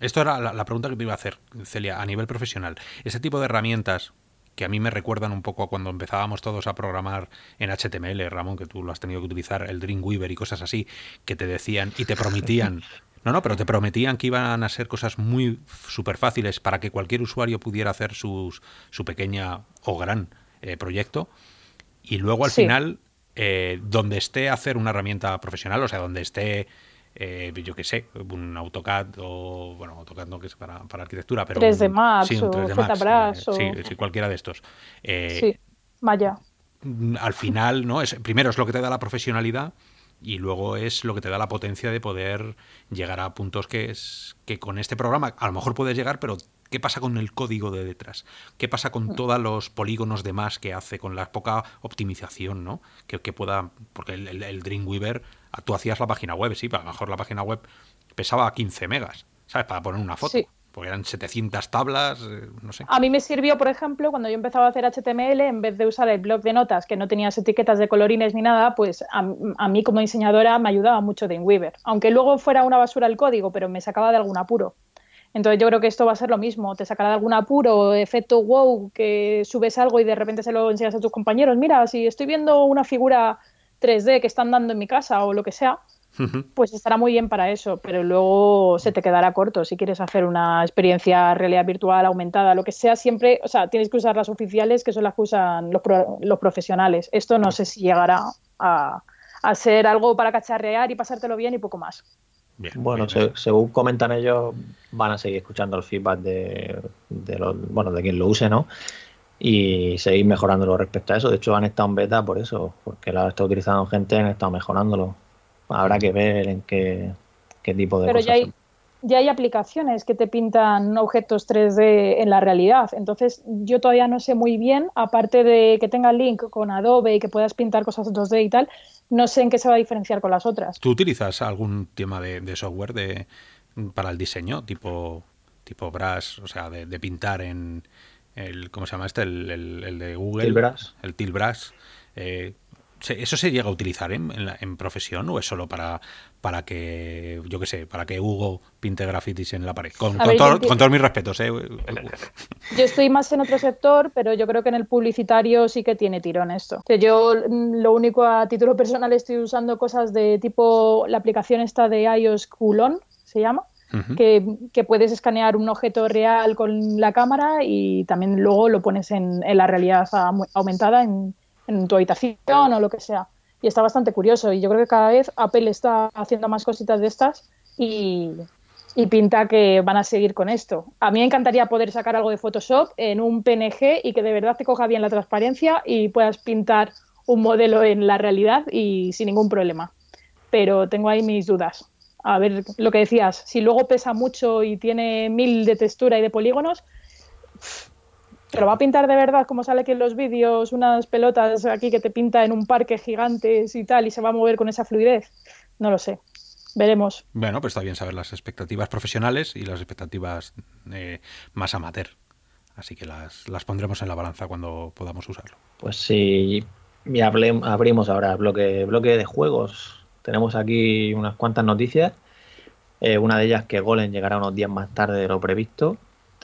Esto era la, pregunta que te iba a hacer, Celia, a nivel profesional. Ese tipo de herramientas que a mí me recuerdan un poco a cuando empezábamos todos a programar en HTML, Ramón, que tú lo has tenido que utilizar, el Dreamweaver y cosas así, que te decían y te prometían No, no, pero te prometían que iban a ser cosas muy súper fáciles para que cualquier usuario pudiera hacer sus, su pequeña o gran eh, proyecto. Y luego al final, eh, donde esté hacer una herramienta profesional, o sea, donde esté, eh, yo qué sé, un AutoCAD o, bueno, AutoCAD no que es para, para arquitectura, pero... 3D Max sí, 3D Max, o... sí, cualquiera de estos. sí, vaya. Al final, ¿no? Es, primero es lo que te da la profesionalidad y luego es lo que te da la potencia de poder llegar a puntos que es que con este programa a lo mejor puedes llegar, pero ¿Qué pasa con el código de detrás? ¿Qué pasa con Mm. todos los polígonos de más que hace, con la poca optimización, ¿no? Que, que pueda. Porque el, el- el Dreamweaver, tú hacías la página web, sí, pero a lo mejor la página web pesaba 15 megas, ¿sabes? Para poner una foto. Sí. Porque eran 700 tablas, eh, no sé. A mí me sirvió, por ejemplo, cuando yo empezaba a hacer HTML, en vez de usar el blog de notas que no tenías etiquetas de colorines ni nada, pues a, a mí como diseñadora me ayudaba mucho Dreamweaver. Aunque luego fuera una basura el código, pero me sacaba de algún apuro. Entonces yo creo que esto va a ser lo mismo, te sacará de algún apuro, efecto wow, que subes algo y de repente se lo enseñas a tus compañeros, mira, si estoy viendo una figura 3D que están dando en mi casa o lo que sea, pues estará muy bien para eso, pero luego se te quedará corto. Si quieres hacer una experiencia realidad virtual aumentada, lo que sea, siempre, o sea, tienes que usar las oficiales, que son las que usan los, pro- los profesionales. Esto no sé si llegará a, a ser algo para cacharrear y pasártelo bien y poco más. Bien, Bueno, bien, se- según comentan ellos, van a seguir escuchando el feedback de, de los, bueno, de quien lo use, ¿no? Y seguir mejorándolo respecto a eso. De hecho, han estado en beta por eso, porque lo ha estado utilizando gente, han estado mejorándolo. Habrá que ver en qué, qué tipo de Pero cosas. ya hay, ya hay aplicaciones que te pintan objetos 3D en la realidad. Entonces, yo todavía no sé muy bien, aparte de que tenga link con Adobe y que puedas pintar cosas 2D y tal, no sé en qué se va a diferenciar con las otras. ¿Tú utilizas algún tema de, de software de, para el diseño, tipo, tipo Brush, o sea, de, de pintar en el, ¿cómo se llama este? El, el- el de Google. Tilbrush. El Tilbrush. Eh, ¿se- ¿Eso se llega a utilizar en, en la- en profesión o es solo para, para que, yo qué sé, para que Hugo pinte grafitis en la pared? Con, A con ver, todo- yo enti- con todos mis respetos, ¿eh? Yo estoy más en otro sector, pero yo creo que en el publicitario sí que tiene tirón esto. O sea, yo mm, lo único a título personal estoy usando cosas de tipo la aplicación esta de iOS Coolon, se llama, que, que puedes escanear un objeto real con la cámara y también luego lo pones en, en la realidad aumentada en, en tu habitación o lo que sea. Y está bastante curioso y yo creo que cada vez Apple está haciendo más cositas de estas y, y pinta que van a seguir con esto. A mí me encantaría poder sacar algo de Photoshop en un PNG y que de verdad te coja bien la transparencia y puedas pintar un modelo en la realidad y sin ningún problema. Pero tengo ahí mis dudas. A ver lo que decías, si luego pesa mucho y tiene mil de textura y de polígonos, ¿te lo va a pintar de verdad como sale aquí en los vídeos? Unas pelotas aquí que te pinta en un parque gigantes y tal y se va a mover con esa fluidez. No lo sé. Veremos. Bueno, pues está bien saber las expectativas profesionales y las expectativas eh, más amateur. Así que las, las pondremos en la balanza cuando podamos usarlo. Pues sí, y hable- abrimos ahora bloque, bloque de juegos. Tenemos aquí unas cuantas noticias. Eh, una de ellas que Golem llegará unos días más tarde de lo previsto.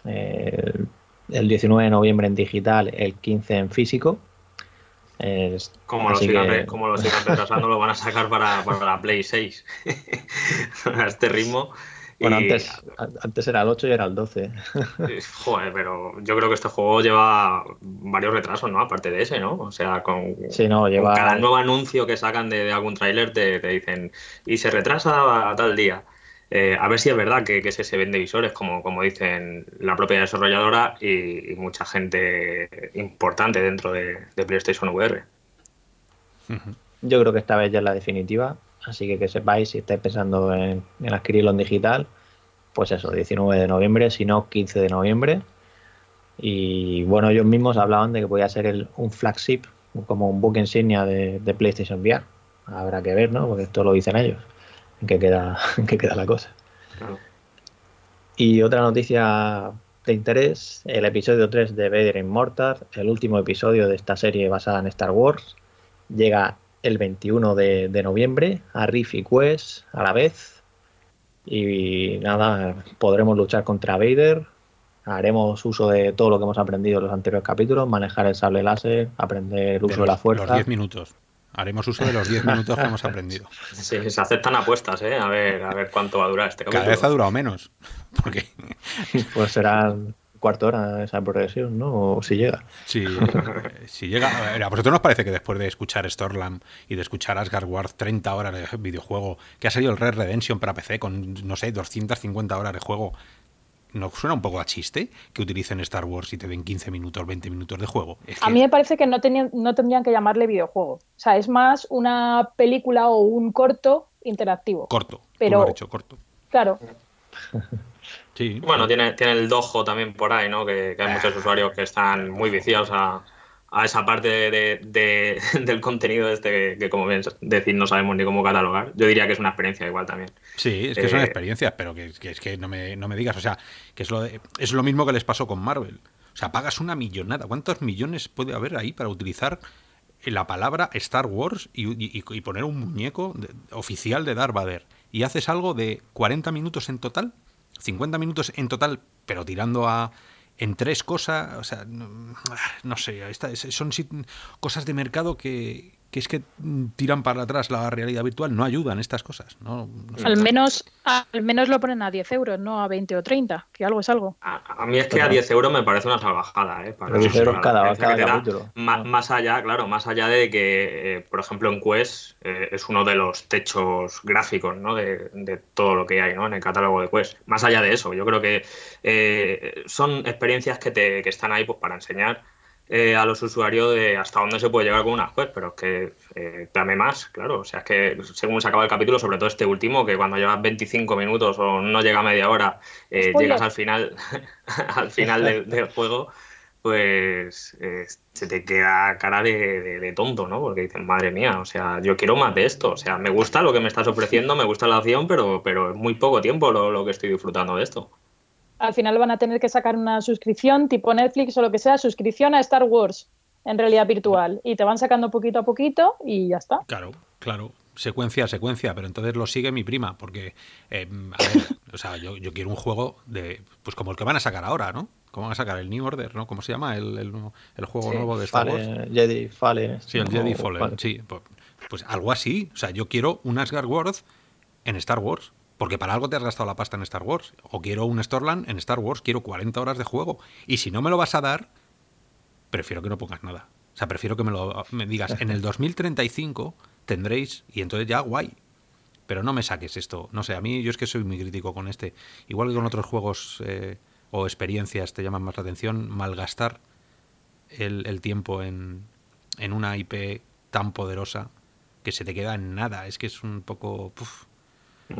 Eh, el 19 de noviembre en digital, el 15 en físico. Es- Como lo, sigan, que- re- como lo sigan retrasando, lo van a sacar para, para la Play 6. a este ritmo. bueno, Y- antes, antes era el 8 y era el 12. Eh, Joder, pero yo creo que este juego lleva varios retrasos, ¿no? Aparte de ese, ¿no? O sea, con, Sí, no, con lleva. cada nuevo anuncio que sacan de, de algún tráiler te, te dicen y se retrasa a tal día. Eh, a ver si es verdad que, que se vende visores, como, como dicen la propia desarrolladora y, mucha gente importante dentro de, PlayStation VR. Yo creo que esta vez ya es la definitiva. Así que que sepáis, si estáis pensando en, adquirirlo en digital, pues eso, 19 de noviembre, si no 15 de noviembre. Y bueno, ellos mismos hablaban de que podía ser el- un flagship, como un book insignia de PlayStation VR. Habrá que ver, ¿no? Porque esto lo dicen ellos. En qué queda, en qué queda la cosa. Claro. Y otra noticia de interés, el episodio 3 de Vader Immortal, el último episodio de esta serie basada en Star Wars, llega el 21 de, de noviembre a Riff y Quest a la vez. Y nada, podremos luchar contra Vader, haremos uso de todo lo que hemos aprendido en los anteriores capítulos, manejar el sable láser, aprender el uso de, los, la Los fuerza. 10 minutos. Haremos uso de los 10 minutos que hemos aprendido. Sí, se aceptan apuestas, ¿eh? A ver, a ver cuánto va a durar este Cada capítulo. vez ha durado menos. Porque Pues será cuarto hora esa progresión, ¿no? O si llega. si, si llega. A, ver, ¿a vosotros nos parece que después de escuchar Stormland y de escuchar Asgard Wars 30 horas de videojuego, que ha salido el Red Redemption para PC con, no sé, 250 horas de juego, ¿no suena un poco a chiste que utilicen Star Wars y te den 15 minutos, 20 minutos de juego? Es A mí me parece que no, tenían, no tendrían que llamarle videojuego. O sea, es más una película o un corto interactivo. corto. tú Pero- lo has dicho, corto. Claro. Sí. Bueno, tiene, tiene el dojo también por ahí, ¿no? Que, que hay muchos usuarios que están muy viciados a, a esa parte de, de- del contenido este que, que, como bien decir, no sabemos ni cómo catalogar. Yo diría que es una experiencia igual también. Sí, es que son Eh, experiencias, pero que, que es que no me, no me digas, o sea, que es lo, de- es lo mismo que les pasó con Marvel. O sea, pagas una millonada. ¿Cuántos millones puede haber ahí para utilizar la palabra Star Wars y, y- y poner un muñeco de- oficial de Darth Vader? Y haces algo de 40 minutos en total, 50 minutos en total, pero tirando a en tres cosas, o sea, no, no sé, son cosas de mercado que, que es que mm, tiran para atrás la realidad virtual, no ayudan estas cosas. No. Al menos, al menos lo ponen a 10 euros, no a 20 o 30, que algo es algo. A, a mí es que a 10 euros me parece una salvajada, ¿eh? Para Pero 10 euros cada- capítulo. Más allá, claro, más allá de que, eh, por ejemplo, en Quest eh, es uno de los techos gráficos, ¿no? De, de todo lo que hay, ¿no? En el catálogo de Quest. Más allá de eso, yo creo que eh, son experiencias que, te, que están ahí pues, para enseñar eh, a los usuarios de hasta dónde se puede llegar con una Quest, pero es que eh, dame más, claro. O sea, es que según se acaba el capítulo, sobre todo este último, que cuando llevas 25 minutos o no llega a media hora, eh, llegas al final, al final del, del juego, pues eh, se te queda cara de, de- de tonto, ¿no? Porque dices, madre mía, o sea, yo quiero más de esto. O sea, me gusta lo que me estás ofreciendo, me gusta la acción, pero, pero es muy poco tiempo lo, lo que estoy disfrutando de esto. Al final van a tener que sacar una suscripción tipo Netflix o lo que sea, suscripción a Star Wars en realidad virtual. Y te van sacando poquito a poquito y ya está. Claro, claro. Secuencia a secuencia, pero entonces lo sigue mi prima, porque, eh, a ver, o sea, yo, yo quiero un juego de, pues como el que van a sacar ahora, ¿no? ¿Cómo van a sacar el New Order, ¿no? ¿Cómo se llama el, el, el juego Sí, nuevo de Star Wars? Jedi Fallen. Sí, el no, Jedi Fallen, Fallen. sí. Pues, pues algo así. O sea, yo quiero un Asgard World en Star Wars. Porque para algo te has gastado la pasta en Star Wars. O quiero un Storland en Star Wars. Quiero 40 horas de juego. Y si no me lo vas a dar, prefiero que no pongas nada. O sea, prefiero que me lo me digas, en el 2035 tendréis, y entonces ya guay. Pero no me saques esto. No sé, a mí yo es que soy muy crítico con este. Igual que con otros juegos eh, o experiencias te llaman más la atención, malgastar el, tiempo en, en una IP tan poderosa que se te queda en nada. Es que es un poco...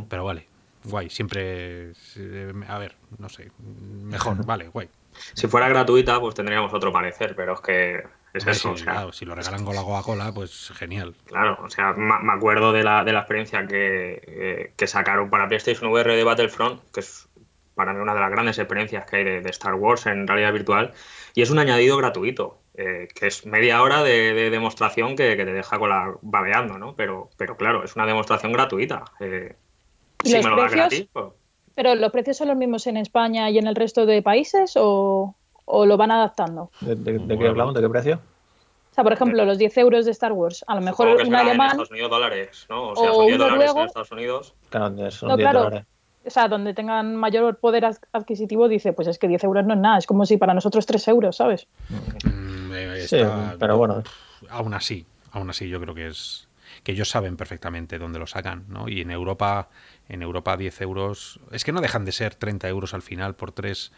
Pero vale, guay. Siempre... eh, A ver, no sé. Mejor, vale, guay. Si fuera gratuita, pues tendríamos otro parecer, pero es que es eso. si, o sea, claro, si lo regalan con la Coca-Cola, pues genial. Claro, o sea, me acuerdo de la, de la experiencia que, eh, que sacaron para PlayStation VR de Battlefront, que es para mí una de las grandes experiencias que hay de, de Star Wars en realidad virtual, y es un añadido gratuito, eh, que es media hora de, de demostración que, que te deja con la babeando, ¿no? Pero, pero claro, es una demostración gratuita. eh, ¿Y si los me lo das precios? gratis, pues, ¿Pero los precios son los mismos en España y en el resto de países o, o lo van adaptando? ¿De, de- de qué hablamos? ¿De qué precio? O sea, por ejemplo, los 10 euros de Star Wars. A lo mejor un será en alemán, Estados Unidos dólares, ¿no? O sea, o son 10 un dólares en. Estados Unidos. Claro, son No, 10 claro. dólares. o sea, donde tengan mayor poder ad- adquisitivo, dice, pues es que 10 euros no es nada. Es como si para nosotros 3 euros, ¿sabes? Mm, eh, Sí, pero bueno. Aún así, aún así yo creo que es que ellos saben perfectamente dónde lo sacan, ¿no? Y en Europa, en Europa 10 euros, es que no dejan de ser 30 euros al final por tres,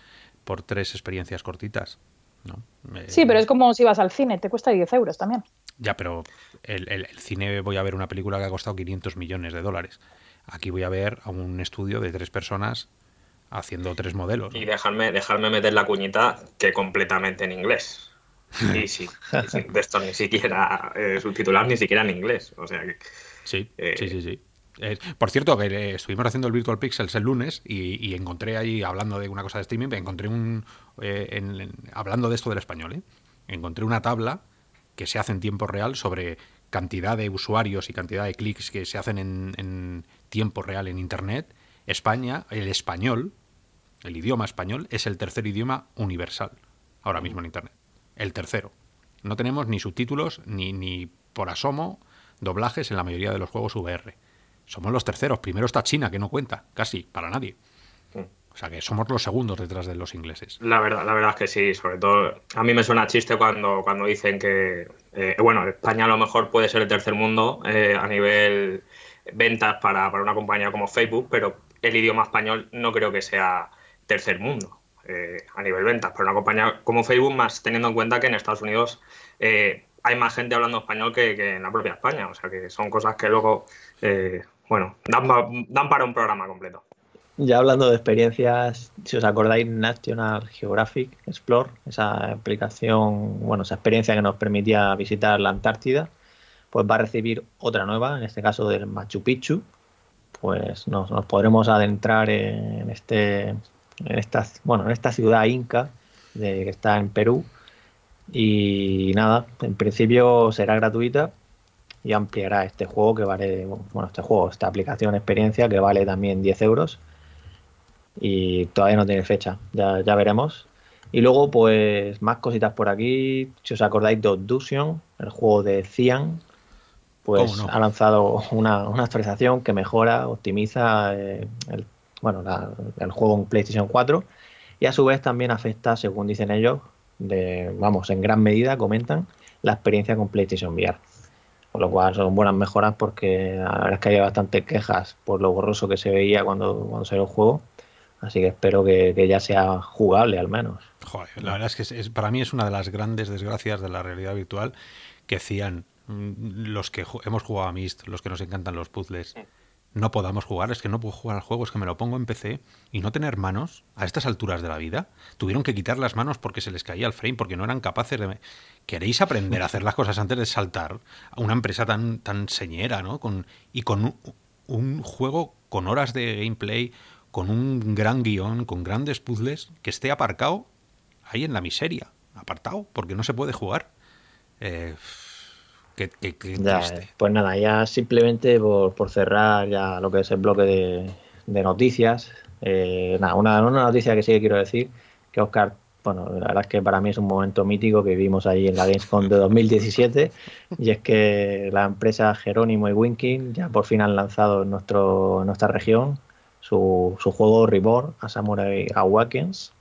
por tres experiencias cortitas, ¿no? Eh, Sí, pero es como si vas al cine, te cuesta 10 euros también. Ya, pero el, el- el cine voy a ver una película que ha costado 500 millones de dólares. Aquí voy a ver a un estudio de tres personas haciendo tres modelos. Y dejarme, dejarme meter la cuñita que completamente en inglés. Y sí, y sí, de esto ni siquiera eh, subtitular, ni siquiera en inglés. O sea que. Sí, Eh, sí, sí, sí. Eh, por cierto, que eh, estuvimos haciendo el Virtual Pixels el lunes y, encontré ahí, hablando de una cosa de streaming, encontré un. eh, en- hablando de esto del español, ¿eh? encontré una tabla que se hace en tiempo real sobre cantidad de usuarios y cantidad de clics que se hacen en, en tiempo real en Internet. España, el español, el idioma español, es el tercer idioma universal ahora mismo en Internet. El tercero. No tenemos ni subtítulos ni, ni por asomo doblajes en la mayoría de los juegos VR. Somos los terceros. Primero está China, que no cuenta, casi, para nadie. O sea que somos los segundos detrás de los ingleses. La verdad, la verdad es que sí, sobre todo a mí me suena chiste cuando, cuando dicen que, eh, bueno, España a lo mejor puede ser el tercer mundo eh, a nivel ventas para, para una compañía como Facebook, pero el idioma español no creo que sea tercer mundo eh, a nivel ventas para una compañía como Facebook, más teniendo en cuenta que en Estados Unidos hay más gente hablando español que, que en la propia España, o sea que son cosas que luego, bueno, dan, dan para un programa completo. ya hablando de experiencias, si os acordáis, National Geographic Explore, esa aplicación, bueno, esa experiencia que nos permitía visitar la Antártida, pues va a recibir otra nueva, en este caso del Machu Picchu. Pues nos, podremos adentrar en este, en esta, bueno, en esta ciudad inca de, que está en Perú. Y nada, en principio será gratuita y ampliará este juego que vale, bueno, este juego, esta aplicación experiencia que vale también 10 euros y todavía no tiene fecha, ya, ya veremos. Y luego, pues más cositas por aquí. Si os acordáis de Obduction, el juego de Cian, pues ha lanzado una, actualización que mejora, optimiza eh, el, bueno, el juego en PlayStation 4 y a su vez también afecta, según dicen ellos, de, vamos, en gran medida, comentan, la experiencia con PlayStation VR. Con lo cual son buenas mejoras porque la verdad es que hay bastantes quejas por lo borroso que se veía cuando, cuando salió el juego. Así que espero que, ya sea jugable al menos. Joder, la verdad es que es, para mí es una de las grandes desgracias de la realidad virtual que decían mm, los que hemos jugado a Myst, los que nos encantan los puzzles, no podamos jugar, es que no puedo jugar al juego, es que me lo pongo en PC y no tener manos a estas alturas de la vida. Tuvieron que quitar las manos porque se les caía el frame, porque no eran capaces de... ¿Queréis aprender a hacer las cosas antes de saltar a una empresa tan, tan señera, ¿no? Con, y con un, juego con horas de gameplay, con un gran guion, con grandes puzzles, que esté aparcado ahí en la miseria, apartado, porque no se puede jugar. Eh, pues nada, ya simplemente por, cerrar ya lo que es el bloque de, noticias, eh, nada, una, noticia que sí que quiero decir, que Oscar, bueno, la verdad es que para mí es un momento mítico que vimos ahí en la Gamescom de 2017, y es que la empresa Jerónimo y Winking ya por fin han lanzado en, nuestro, nuestra región su, su juego Reborn a Samurai Awakens,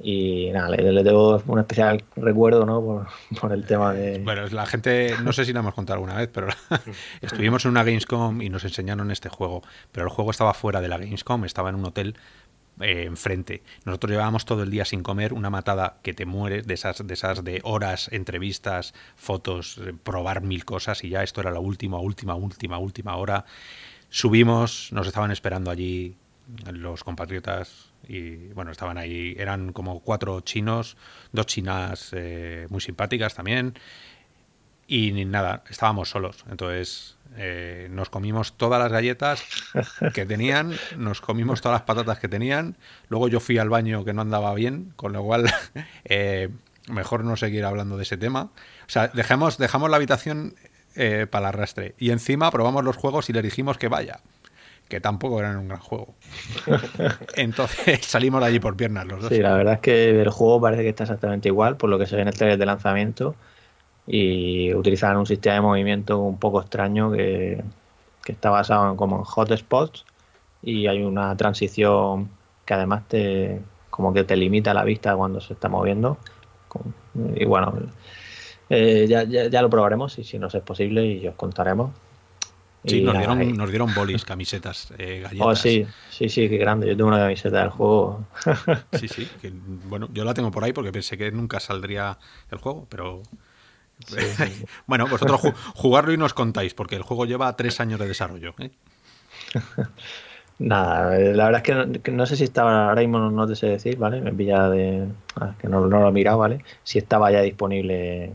y nada, le, debo un especial recuerdo, ¿no? Por, el tema de. Bueno, la gente, no sé si lo hemos contado alguna vez, pero estuvimos en una Gamescom y nos enseñaron este juego. Pero el juego estaba fuera de la Gamescom, estaba en un hotel eh, enfrente. Nosotros llevábamos todo el día sin comer, una matada que te muere, de esas, de esas de horas, entrevistas, fotos, eh, probar mil cosas, y ya esto era la última, última, última, última hora. Subimos, nos estaban esperando allí los compatriotas y bueno, estaban ahí, eran como cuatro chinos, dos chinas eh, muy simpáticas también y nada, estábamos solos, entonces eh, nos comimos todas las galletas que tenían, nos comimos todas las patatas que tenían, luego yo fui al baño que no andaba bien, con lo cual eh, mejor no seguir hablando de ese tema. O sea, dejamos, dejamos la habitación para el arrastre. Y encima probamos los juegos y le dijimos que vaya que tampoco eran un gran juego. Entonces salimos de allí por piernas los dos. Sí, la verdad es que el juego parece que está exactamente igual, por lo que se ve en el trailer de lanzamiento. Y utilizan un sistema de movimiento un poco extraño que, está basado en, como en hotspots y hay una transición que además te como que te limita la vista cuando se está moviendo. Y bueno, eh, ya, ya, lo probaremos y si nos es posible y os contaremos. Sí, nos dieron, nos dieron bolis, camisetas, eh, galletas. Oh, sí, sí, sí, qué grande. Yo tengo una camiseta del juego. sí, sí. bueno, yo la tengo por ahí porque pensé que nunca saldría el juego, pero. bueno, vosotros jugarlo y nos contáis, porque el juego lleva tres años de desarrollo. ¿eh? Nada, la verdad es que no, sé si estaba, ahora mismo no te sé decir, ¿vale? Me pilla de. Ah, que no, no, lo he mirado, ¿vale? Si estaba ya disponible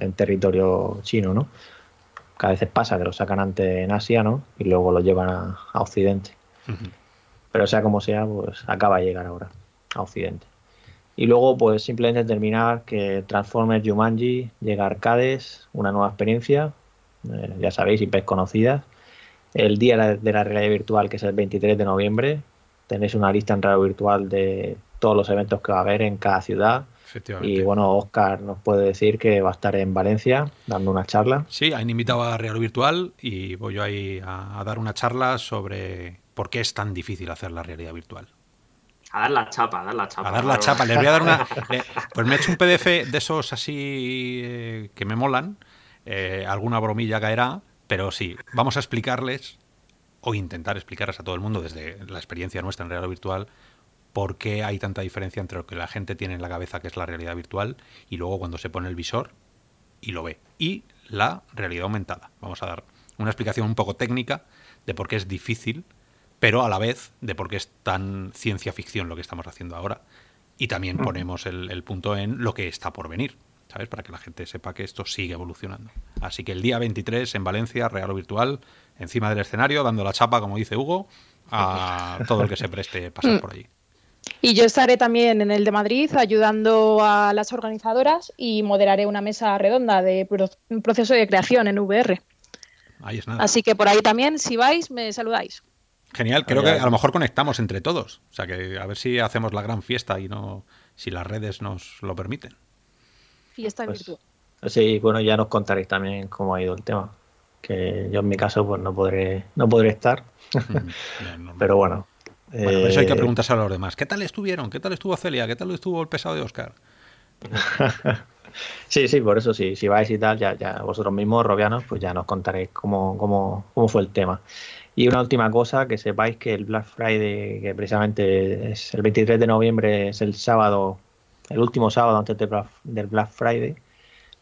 en territorio chino, ¿no? Cada vez pasa que lo sacan antes en Asia, ¿no? Y luego lo llevan a, Occidente. Pero sea como sea, pues acaba de llegar ahora a Occidente. Y luego, pues simplemente terminar que Transformers Jumanji llega a arcades, una nueva experiencia, eh, ya sabéis, IPs conocidas. El día de la realidad virtual, que es el 23 de noviembre, tenéis una lista en radio virtual de todos los eventos que va a haber en cada ciudad y bueno, Oscar nos puede decir que va a estar en Valencia dando una charla. Sí, han invitado a Real Virtual y voy yo ahí a, dar una charla sobre por qué es tan difícil hacer la realidad virtual. A dar la chapa, a dar la chapa. A dar la chapa. Les voy a dar una. pues me he hecho un PDF de esos así eh, que me molan. Eh, alguna bromilla caerá, pero sí, vamos a explicarles o intentar explicarles a todo el mundo desde la experiencia nuestra en realidad virtual por qué hay tanta diferencia entre lo que la gente tiene en la cabeza, que es la realidad virtual, y luego cuando se pone el visor y lo ve. Y la realidad aumentada. Vamos a dar una explicación un poco técnica de por qué es difícil pero a la vez de por qué es tan ciencia ficción lo que estamos haciendo ahora. Y también ponemos el, punto en lo que está por venir, ¿sabes? Para que la gente sepa que esto sigue evolucionando. Así que el día 23 en Valencia, real o virtual, encima del escenario, dando la chapa, como dice Hugo, a todo el que se preste pasar por allí. Y yo estaré también en el de Madrid ayudando a las organizadoras y moderaré una mesa redonda de un proceso de creación en VR. Ahí es nada. Así que por ahí también, si vais, me saludáis. Genial, creo que a lo mejor conectamos entre todos. O sea, que a ver si hacemos la gran fiesta y no si las redes nos lo permiten. Fiesta pues, virtual. Sí, bueno, ya nos contaréis también cómo ha ido el tema. Que yo en mi caso pues no podré, no podré estar. Pero bueno, bueno, eso hay que eh, preguntarse a los demás. ¿Qué tal estuvieron? ¿Qué tal estuvo Celia? ¿Qué tal estuvo el pesado de Oscar? sí, sí, por eso sí. Si vais y tal, ya, ya vosotros mismos, robianos, pues ya nos contaréis cómo, cómo, cómo fue el tema. Y una última cosa, que sepáis que el Black Friday, que precisamente es el 23 de noviembre, es el sábado, el último sábado antes del Black Friday,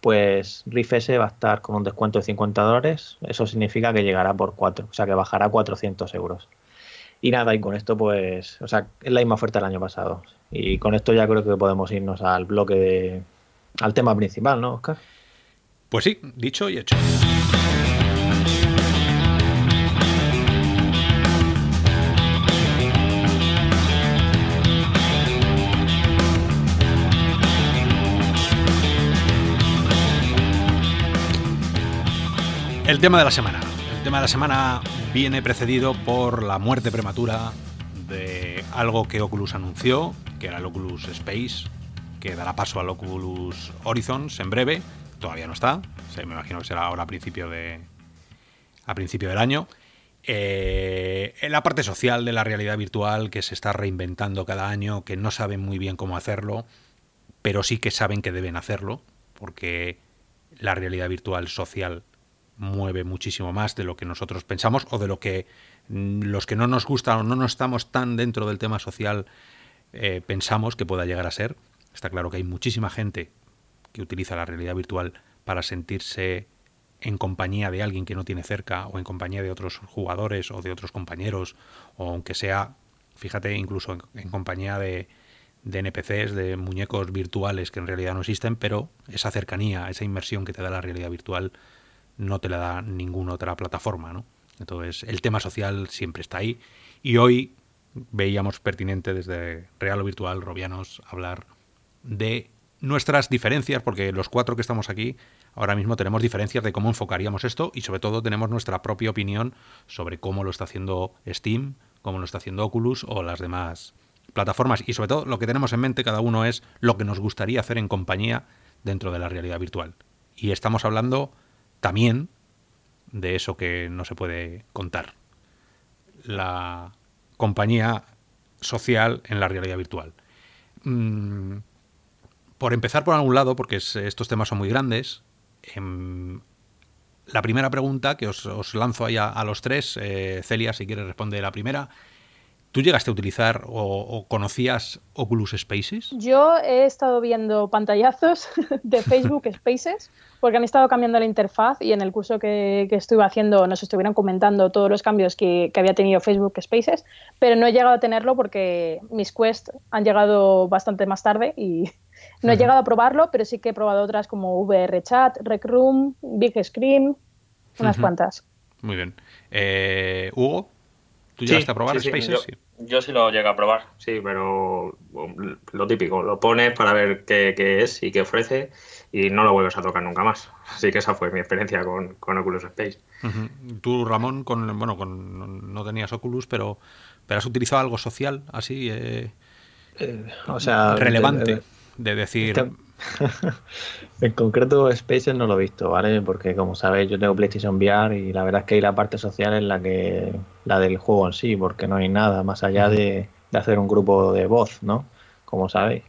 pues Riff S va a estar con un descuento de 50 dólares. Eso significa que llegará por 4, o sea que bajará 400 euros. Y nada, y con esto pues, o sea, es la misma oferta del año pasado. Y con esto ya creo que podemos irnos al bloque de, al tema principal, ¿no, Oscar? Pues sí, dicho y hecho. El tema de la semana. El tema de la semana viene precedido por la muerte prematura de algo que Oculus anunció, que era el Oculus Space, que dará paso al Oculus Horizons en breve. Todavía no está, me imagino que será ahora a principio, de, a principio del año. Eh, la parte social de la realidad virtual que se está reinventando cada año, que no saben muy bien cómo hacerlo, pero sí que saben que deben hacerlo, porque la realidad virtual social mueve muchísimo más de lo que nosotros pensamos o de lo que mm, los que no nos gustan o no nos estamos tan dentro del tema social eh, pensamos que pueda llegar a ser. Está claro que hay muchísima gente que utiliza la realidad virtual para sentirse en compañía de alguien que no tiene cerca o en compañía de otros jugadores o de otros compañeros o aunque sea, fíjate, incluso en, compañía de, de NPCs, de muñecos virtuales que en realidad no existen, pero esa cercanía, esa inmersión que te da la realidad virtual no te la da ninguna otra plataforma, ¿no? Entonces, el tema social siempre está ahí. Y hoy veíamos pertinente desde Real o Virtual, Robianos, hablar de nuestras diferencias, porque los cuatro que estamos aquí ahora mismo tenemos diferencias de cómo enfocaríamos esto y sobre todo tenemos nuestra propia opinión sobre cómo lo está haciendo Steam, cómo lo está haciendo Oculus o las demás plataformas. Y sobre todo lo que tenemos en mente cada uno es lo que nos gustaría hacer en compañía dentro de la realidad virtual. Y estamos hablando también de eso que no se puede contar. La compañía social en la realidad virtual. Mm, por empezar por algún lado, porque estos temas son muy grandes, em, la primera pregunta que os, lanzo ahí a, los tres, eh, Celia, si quieres responder la primera, ¿Tú llegaste a utilizar o, conocías Oculus Spaces? Yo he estado viendo pantallazos de Facebook Spaces porque han estado cambiando la interfaz y en el curso que, estuve haciendo nos estuvieron comentando todos los cambios que, había tenido Facebook Spaces, pero no he llegado a tenerlo porque mis quests han llegado bastante más tarde y no he llegado a probarlo, pero sí que he probado otras como VR Chat, Rec Room, Big Screen, unas cuantas. Muy bien. Eh, Hugo, ¿tú llegaste a probar Spaces? Yo sí lo llegué a probar, sí, pero lo típico, lo pones para ver qué, es y qué ofrece y no lo vuelves a tocar nunca más. Así que esa fue mi experiencia con, Oculus Space. Tú, Ramón, con, bueno, con, no tenías Oculus, pero, pero has utilizado algo social así, eh, eh, o sea, relevante, de, decir... en concreto Spaces no lo he visto, ¿vale? Porque como sabéis yo tengo PlayStation VR y la verdad es que hay la parte social en la que la del juego en sí, porque no hay nada más allá de, hacer un grupo de voz, ¿no? Como sabéis.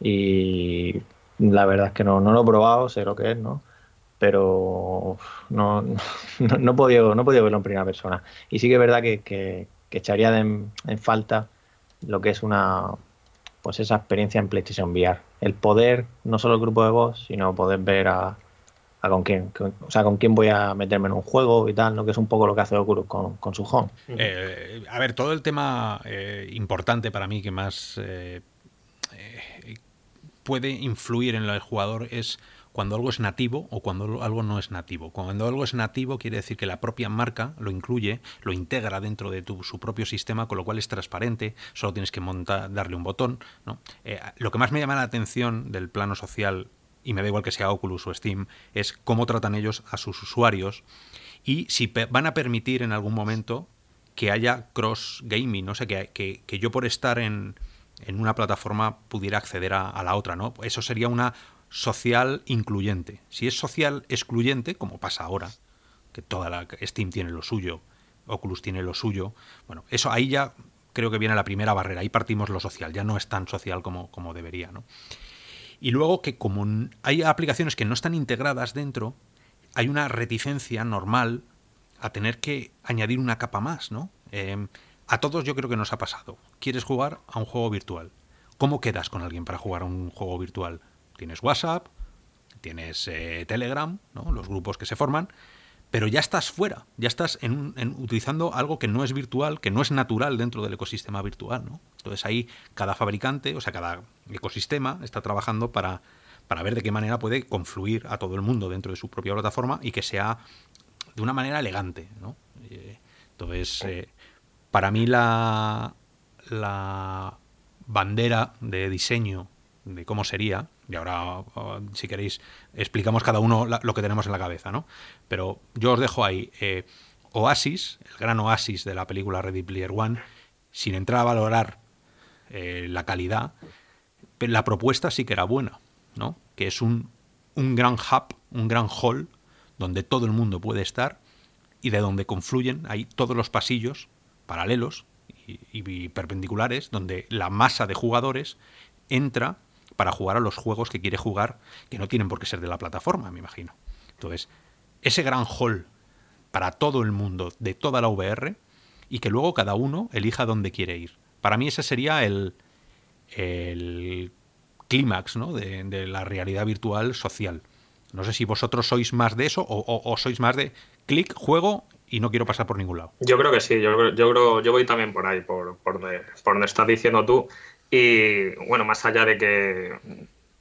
Y la verdad es que no, no lo he probado, sé lo que es, ¿no? Pero no, no, he podido, no verlo en primera persona. Y sí que es verdad que, que, echaría en falta lo que es una, pues esa experiencia en PlayStation VR. El poder, no solo el grupo de voz, sino poder ver a, a con quién, o sea, con quién voy a meterme en un juego y tal, ¿no? Que es un poco lo que hace Oculus con, con su home. Eh, a ver, todo el tema eh, importante para mí que más eh, puede influir en el jugador es cuando algo es nativo o cuando algo no es nativo. Cuando algo es nativo quiere decir que la propia marca lo incluye, lo integra dentro de su propio sistema, con lo cual es transparente, solo tienes que montar, darle un botón. ¿no? lo que más me llama la atención del plano social y me da igual que sea Oculus o Steam, es cómo tratan ellos a sus usuarios y si van a permitir en algún momento que haya cross gaming, no sé, que, que, yo por estar en, en, una plataforma pudiera acceder a, la otra, ¿no? Eso sería una social incluyente. Si es social excluyente, como pasa ahora, que toda la Steam tiene lo suyo, Oculus tiene lo suyo, bueno, eso ahí ya creo que viene la primera barrera, ahí partimos lo social, ya no es tan social como, como debería, ¿no? Y luego que como hay aplicaciones que no están integradas dentro, hay una reticencia normal a tener que añadir una capa más, ¿no? Em, a todos yo creo que nos ha pasado. Quieres jugar a un juego virtual. ¿Cómo quedas con alguien para jugar a un juego virtual? Tienes WhatsApp, tienes eh, Telegram, ¿no? los grupos que se forman, pero ya estás fuera, ya estás en, utilizando algo que no es virtual, que no es natural dentro del ecosistema virtual. ¿no? Entonces ahí cada fabricante, o sea, cada ecosistema está trabajando para, para ver de qué manera puede confluir a todo el mundo dentro de su propia plataforma y que sea de una manera elegante. ¿no? Eh, entonces, eh, para mí la, la bandera de diseño de cómo sería y ahora, si queréis, explicamos cada uno lo que tenemos en la cabeza, ¿no? Pero yo os dejo ahí. Eh, Oasis, el gran Oasis de la película Ready Player One, sin entrar a valorar eh, la calidad, la propuesta sí que era buena, ¿no? Que es un, un gran hub, un gran hall, donde todo el mundo puede estar y de donde confluyen ahí todos los pasillos paralelos y perpendiculares, donde la masa de jugadores entra para jugar a los juegos que quiere jugar, que no tienen por qué ser de la plataforma, me imagino. Entonces, ese gran hall para todo el mundo, de toda la VR, y que luego cada uno elija dónde quiere ir. Para mí ese sería el, el clímax ¿no? de, la realidad virtual social. No sé si vosotros sois más de eso o, sois más de clic, juego y no quiero pasar por ningún lado. Yo creo que sí, yo, yo, creo, yo voy también por ahí, por, por, por donde estás diciendo tú. Y bueno, más allá de que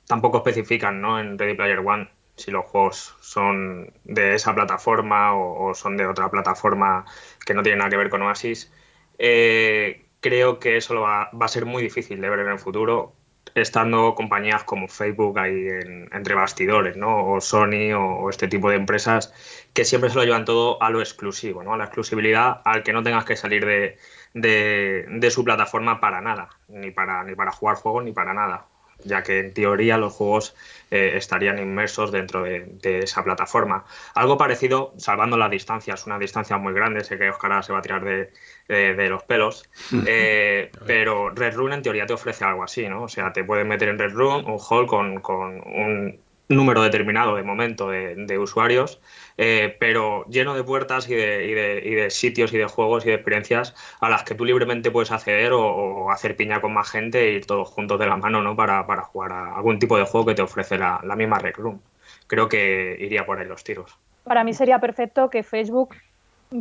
tampoco especifican ¿no? en Ready Player One si los juegos son de esa plataforma o, son de otra plataforma que no tiene nada que ver con Oasis, eh, creo que eso va, va, a ser muy difícil de ver en el futuro, estando compañías como Facebook ahí entre bastidores, ¿no? o Sony o, este tipo de empresas que siempre se lo llevan todo a lo exclusivo, ¿no? a la exclusividad, al que no tengas que salir de, de, su plataforma para nada, ni para, ni para jugar juegos ni para nada, ya que en teoría los juegos eh, estarían inmersos dentro de, esa plataforma. Algo parecido, salvando las distancias, una distancia muy grande, sé que Oscar se va a tirar de, los pelos, eh, pero Red Room en teoría te ofrece algo así, ¿no? O sea, te puedes meter en Red Room un hall con, con un número determinado de momento de, usuarios, eh, pero lleno de puertas y de, sitios y de juegos y de experiencias a las que tú libremente puedes acceder o, hacer piña con más gente e ir todos juntos de la mano ¿no? para, jugar a algún tipo de juego que te ofrece la, misma Rec Room. Creo que iría por ahí los tiros. Para mí sería perfecto que Facebook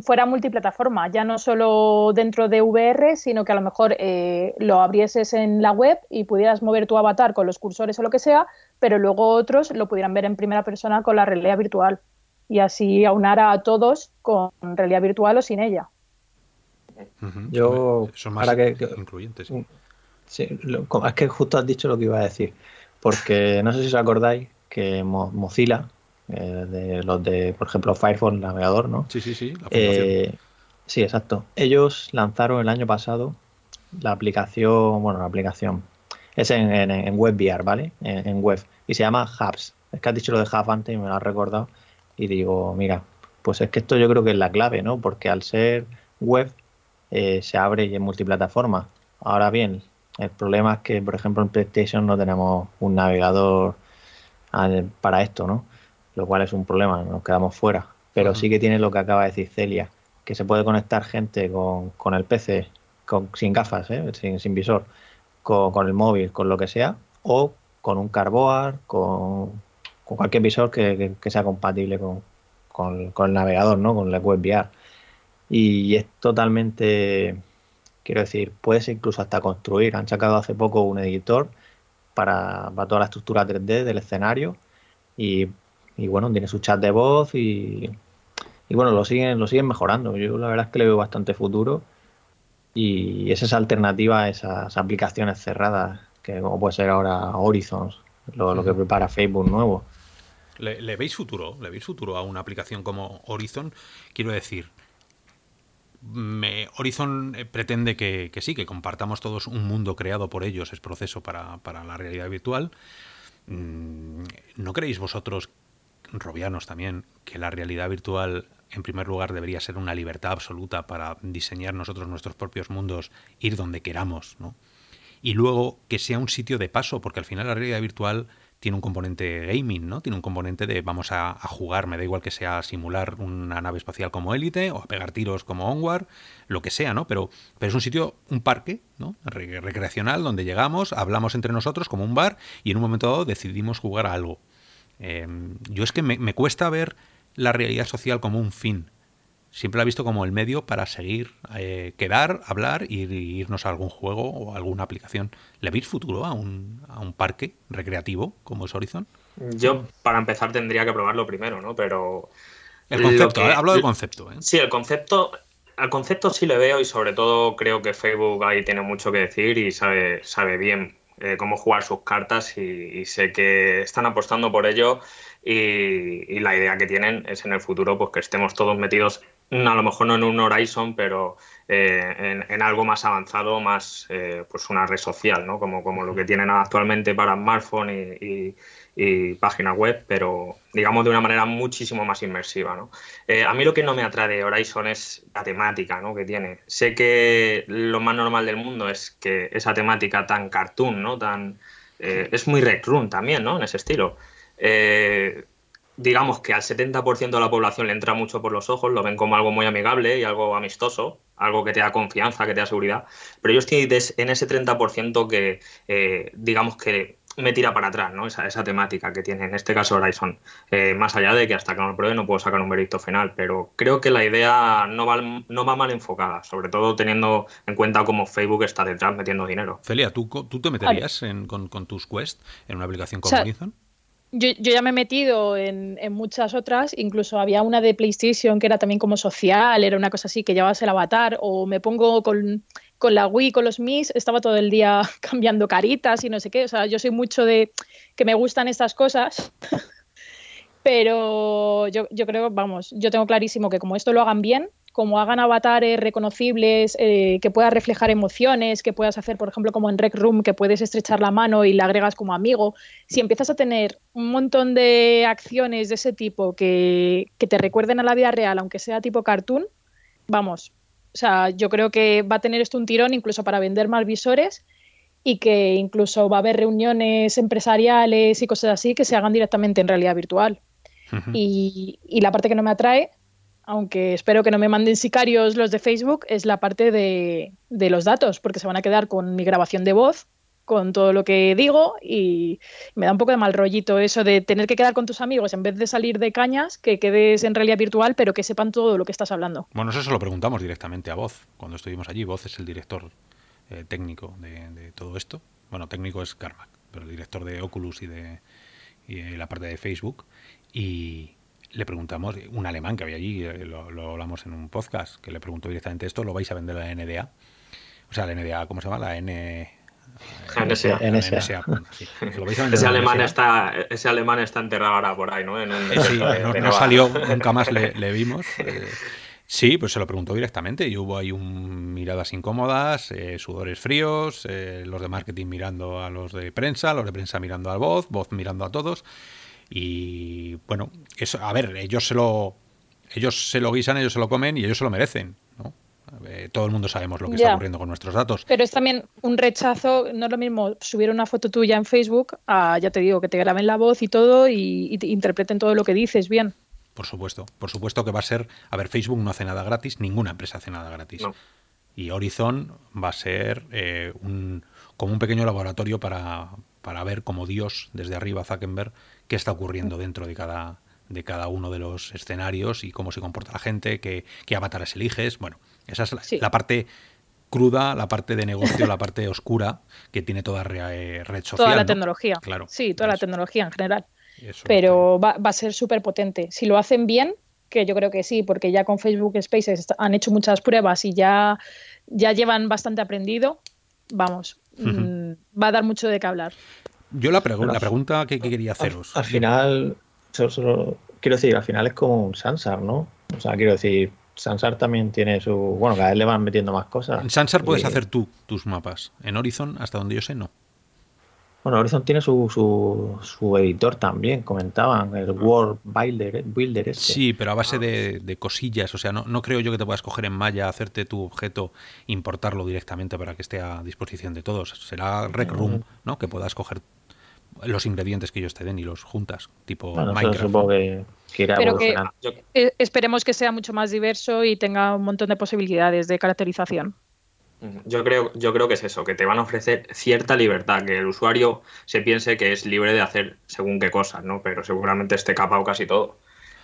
fuera multiplataforma, ya no solo dentro de VR, sino que a lo mejor eh, lo abrieses en la web y pudieras mover tu avatar con los cursores o lo que sea, pero luego otros lo pudieran ver en primera persona con la realidad virtual y así aunar a todos con realidad virtual o sin ella. Yo, son más que, incluyentes. Sí, es que justo has dicho lo que iba a decir, porque no sé si os acordáis que Mozilla eh, de los de, por ejemplo, Firefox navegador, ¿no? Sí, sí, sí. Eh, sí, exacto. Ellos lanzaron el año pasado la aplicación, bueno, la aplicación es en, en, WebVR, ¿vale? En, web. Y se llama Hubs. Es que has dicho lo de Hub antes y me lo has recordado. Y digo, mira, pues es que esto yo creo que es la clave, ¿no? Porque al ser web eh, se abre y es multiplataforma. Ahora bien, el problema es que, por ejemplo, en PlayStation no tenemos un navegador para esto, ¿no? Lo cual es un problema, nos quedamos fuera. Pero sí que tiene lo que acaba de decir Celia, que se puede conectar gente con, el PC, con, sin gafas, ¿eh? sin, visor, con, el móvil, con lo que sea, o con un carboard, con, cualquier visor que, sea compatible con, el navegador, ¿no? Con la web VR. Y es totalmente, quiero decir, puedes incluso hasta construir. Han sacado hace poco un editor para, para toda la estructura 3D del escenario y, bueno, tiene su chat de voz y, y bueno, lo siguen, lo siguen mejorando. Yo la verdad es que le veo bastante futuro y es esa alternativa a esas aplicaciones cerradas, que como puede ser ahora Horizons, lo, que prepara Facebook nuevo. ¿Le, veis futuro? ¿Le veis futuro a una aplicación como Horizon? Quiero decir, me, Horizon eh, pretende que, sí, que compartamos todos un mundo creado por ellos, es proceso para, para la realidad virtual. Mm, ¿No creéis vosotros, robianos también, que la realidad virtual en primer lugar, debería ser una libertad absoluta para diseñar nosotros nuestros propios mundos, ir donde queramos, ¿no? Y luego que sea un sitio de paso, porque al final la realidad virtual tiene un componente gaming, ¿no? Tiene un componente de vamos a, jugar, me da igual que sea simular una nave espacial como Élite o a pegar tiros como Onward, lo que sea, ¿no? Pero, pero es un sitio, un parque, ¿no? recreacional donde llegamos, hablamos entre nosotros como un bar y en un momento dado decidimos jugar a algo. Em, yo es que me cuesta ver la realidad social como un fin. Siempre la he visto como el medio para seguir, eh, quedar, hablar y, irnos a algún juego o alguna aplicación. ¿Le veis futuro a un, a un parque recreativo como es Horizon? Yo, para empezar, tendría que probarlo primero, ¿no? Pero. El concepto, eh, hablo del concepto. ¿eh? Sí, el concepto. Al concepto sí le veo y sobre todo creo que Facebook ahí tiene mucho que decir y sabe, sabe bien eh, cómo jugar sus cartas y, sé que están apostando por ello y, la idea que tienen es en el futuro pues que estemos todos metidos, a lo mejor no en un Horizon, pero eh, en, algo más avanzado, más eh, pues una red social, ¿no? Como, como lo que tienen actualmente para smartphone y, página web, pero digamos de una manera muchísimo más inmersiva, ¿no? Eh, a mí lo que no me atrae de Horizon es la temática ¿no? que tiene. Sé que lo más normal del mundo es que esa temática tan cartoon, ¿no? Tan, es muy Rec Room también, ¿no? En ese estilo. Eh, digamos que al 70% de la población le entra mucho por los ojos, lo ven como algo muy amigable y algo amistoso, algo que te da confianza, que te da seguridad, pero yo estoy en ese 30% que, eh, digamos que me tira para atrás, ¿no? Esa, esa temática que tiene en este caso Horizon. Eh, más allá de que hasta que no lo pruebe no puedo sacar un veredicto final, pero creo que la idea no va, no va mal enfocada, sobre todo teniendo en cuenta cómo Facebook está detrás metiendo dinero. Celia, ¿tú, tú te meterías con, tus Quest en una aplicación como Horizon? Yo, ya me he metido en, muchas otras, incluso había una de PlayStation que era también como social, era una cosa así que llevabas el avatar, o me pongo con, la Wii, con los Mis, estaba todo el día cambiando caritas y no sé qué, o sea, yo soy mucho de que me gustan estas cosas, pero yo, yo creo, vamos, yo tengo clarísimo que como esto lo hagan bien, como hagan avatares reconocibles, eh, que puedas reflejar emociones, que puedas hacer, por ejemplo, como en Rec Room, que puedes estrechar la mano y la agregas como amigo, si empiezas a tener un montón de acciones de ese tipo que, te recuerden a la vida real, aunque sea tipo cartoon, vamos, o sea, yo creo que va a tener esto un tirón incluso para vender más visores y que incluso va a haber reuniones empresariales y cosas así que se hagan directamente en realidad virtual. y, y, la parte que no me atrae aunque espero que no me manden sicarios los de Facebook, es la parte de, los datos, porque se van a quedar con mi grabación de voz, con todo lo que digo y me da un poco de mal rollito eso de tener que quedar con tus amigos en vez de salir de cañas, que quedes en realidad virtual, pero que sepan todo lo que estás hablando. Bueno, eso se lo preguntamos directamente a Voz cuando estuvimos allí. Voz es el director eh, técnico de, todo esto. Bueno, técnico es Carmack, pero el director de Oculus y de y la parte de Facebook. Y, le preguntamos, un alemán que había allí, eh, lo, hablamos en un podcast, que le preguntó directamente esto, ¿lo vais a vender a la NDA? O sea, la NDA, ¿cómo se llama? La N... NSA. NSA. ese, alemán está, ese alemán está enterrado ahora por ahí, ¿no? sí, no, salió, nunca más le, vimos. Eh, sí, pues se lo preguntó directamente y hubo ahí un, miradas incómodas, eh, sudores fríos, los de marketing mirando a los de prensa, los de prensa mirando al voz, voz mirando a todos. Y bueno, eso, a ver, ellos se lo ellos se lo guisan, ellos se lo comen y ellos se lo merecen, ¿no? Todo el mundo sabemos lo que está ocurriendo con nuestros datos. Pero es también un rechazo, no es lo mismo subir una foto tuya en Facebook a, ya te digo, que te graben la voz y todo y, interpreten todo lo que dices bien. Por supuesto, por supuesto que va a ser, a ver, Facebook no hace nada gratis, ninguna empresa hace nada gratis. Y Horizon va a ser eh, un, como un pequeño laboratorio para, para ver como Dios desde arriba Zuckerberg qué está ocurriendo dentro de cada de cada uno de los escenarios y cómo se comporta la gente, qué, qué avatares eliges. Bueno, esa es la, la parte cruda, la parte de negocio, la parte oscura que tiene toda red social. Toda la tecnología. Claro. Sí, toda la tecnología en general. Pero va, va, a ser súper potente. Si lo hacen bien, que yo creo que sí, porque ya con Facebook Spaces han hecho muchas pruebas y ya, ya llevan bastante aprendido, vamos, mm, va a dar mucho de qué hablar. Yo la, la pregunta que, quería haceros. Al, final, quiero decir, al final es como un Sansar, ¿no? O sea, quiero decir, Sansar también tiene su. Bueno, cada vez le van metiendo más cosas. En Sansar puedes hacer tú tus mapas. En Horizon, hasta donde yo sé, no. Bueno, Horizon tiene su, su, editor también, comentaban, el World Builder. Builder este. Sí, pero a base de, cosillas. O sea, no, no, creo yo que te puedas coger en Maya, hacerte tu objeto, importarlo directamente para que esté a disposición de todos. Será Rec Room, ¿no? Que puedas coger los ingredientes que ellos te den y los juntas, tipo Minecraft. Supongo que, Pero que e, esperemos que sea mucho más diverso y tenga un montón de posibilidades de caracterización. Yo creo, yo creo que es eso, que te van a ofrecer cierta libertad, que el usuario se piense que es libre de hacer según qué cosas, ¿no? Pero seguramente esté capado casi todo.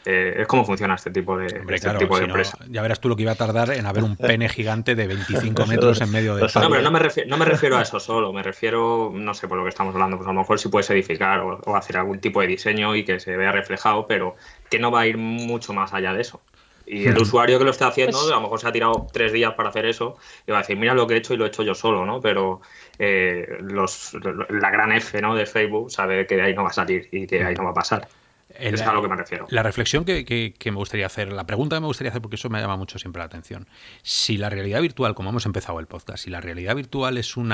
Eh, es como funciona este tipo de, este tipo de empresa. ya verás tú lo que iba a tardar en haber un pene gigante de 25 metros en medio de... No, pero no me, refiero, no me refiero a eso solo, me refiero, no sé por lo que estamos hablando, pues a lo mejor si puedes edificar o, o hacer algún tipo de diseño y que se vea reflejado, pero que no va a ir mucho más allá de eso. Y el usuario que lo está haciendo, pues a lo mejor se ha tirado tres días para hacer eso y va a decir, mira lo que he hecho y lo he hecho yo solo, ¿no? Pero eh, los, la gran F ¿no? de Facebook sabe que de ahí no va a salir y que de ahí no va a pasar. Es a lo que me refiero. La reflexión que, me gustaría hacer, la pregunta que me gustaría hacer, porque eso me llama mucho siempre la atención. Si la realidad virtual, como hemos empezado el podcast, si la realidad virtual es un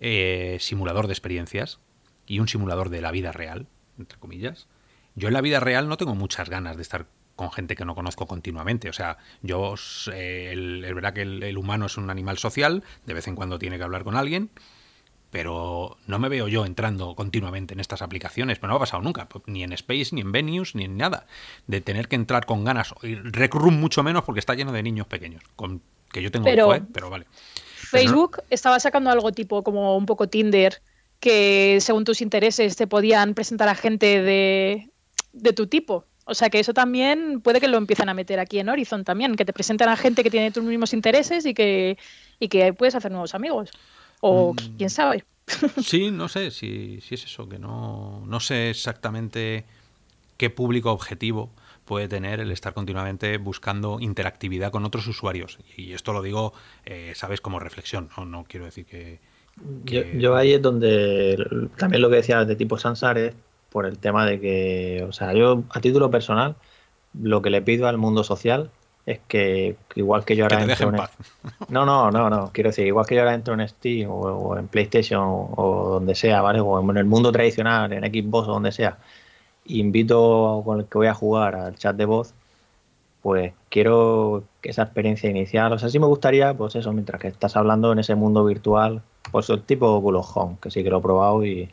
eh, simulador de experiencias y un simulador de la vida real, entre comillas, yo en la vida real no tengo muchas ganas de estar con gente que no conozco continuamente. O sea, yo, eh, el, es verdad que el, humano es un animal social, de vez en cuando tiene que hablar con alguien, pero no me veo yo entrando continuamente en estas aplicaciones, pero no ha pasado nunca, pues, ni en Space, ni en Venues, ni en nada, de tener que entrar con ganas, y Rec mucho menos porque está lleno de niños pequeños, con, que yo tengo pero, ¿eh? pero vale. Facebook estaba sacando algo tipo como un poco Tinder, que según tus intereses te podían presentar a gente de, de tu tipo. O sea que eso también puede que lo empiecen a meter aquí en Horizon también, que te presentan a gente que tiene tus mismos intereses y que, y que puedes hacer nuevos amigos. O mm. quién sabe. Sí, no sé si, si es eso, que no, no sé exactamente qué público objetivo puede tener el estar continuamente buscando interactividad con otros usuarios. Y esto lo digo, eh, sabes, como reflexión, no, no quiero decir que... Yo, ahí es donde también lo que decía de tipo Sansar es por el tema de que, o sea, yo a título personal, lo que le pido al mundo social es que, igual que yo ahora entro en, No, no, no, no, quiero decir, igual que yo ahora entro en Steam o, en PlayStation o, donde sea, ¿vale? O en el mundo tradicional, en Xbox o donde sea, invito con el que voy a jugar al chat de voz, pues quiero que esa experiencia inicial, o sea, sí me gustaría, pues eso, mientras que estás hablando en ese mundo virtual, pues el tipo Home, que sí que lo he probado y,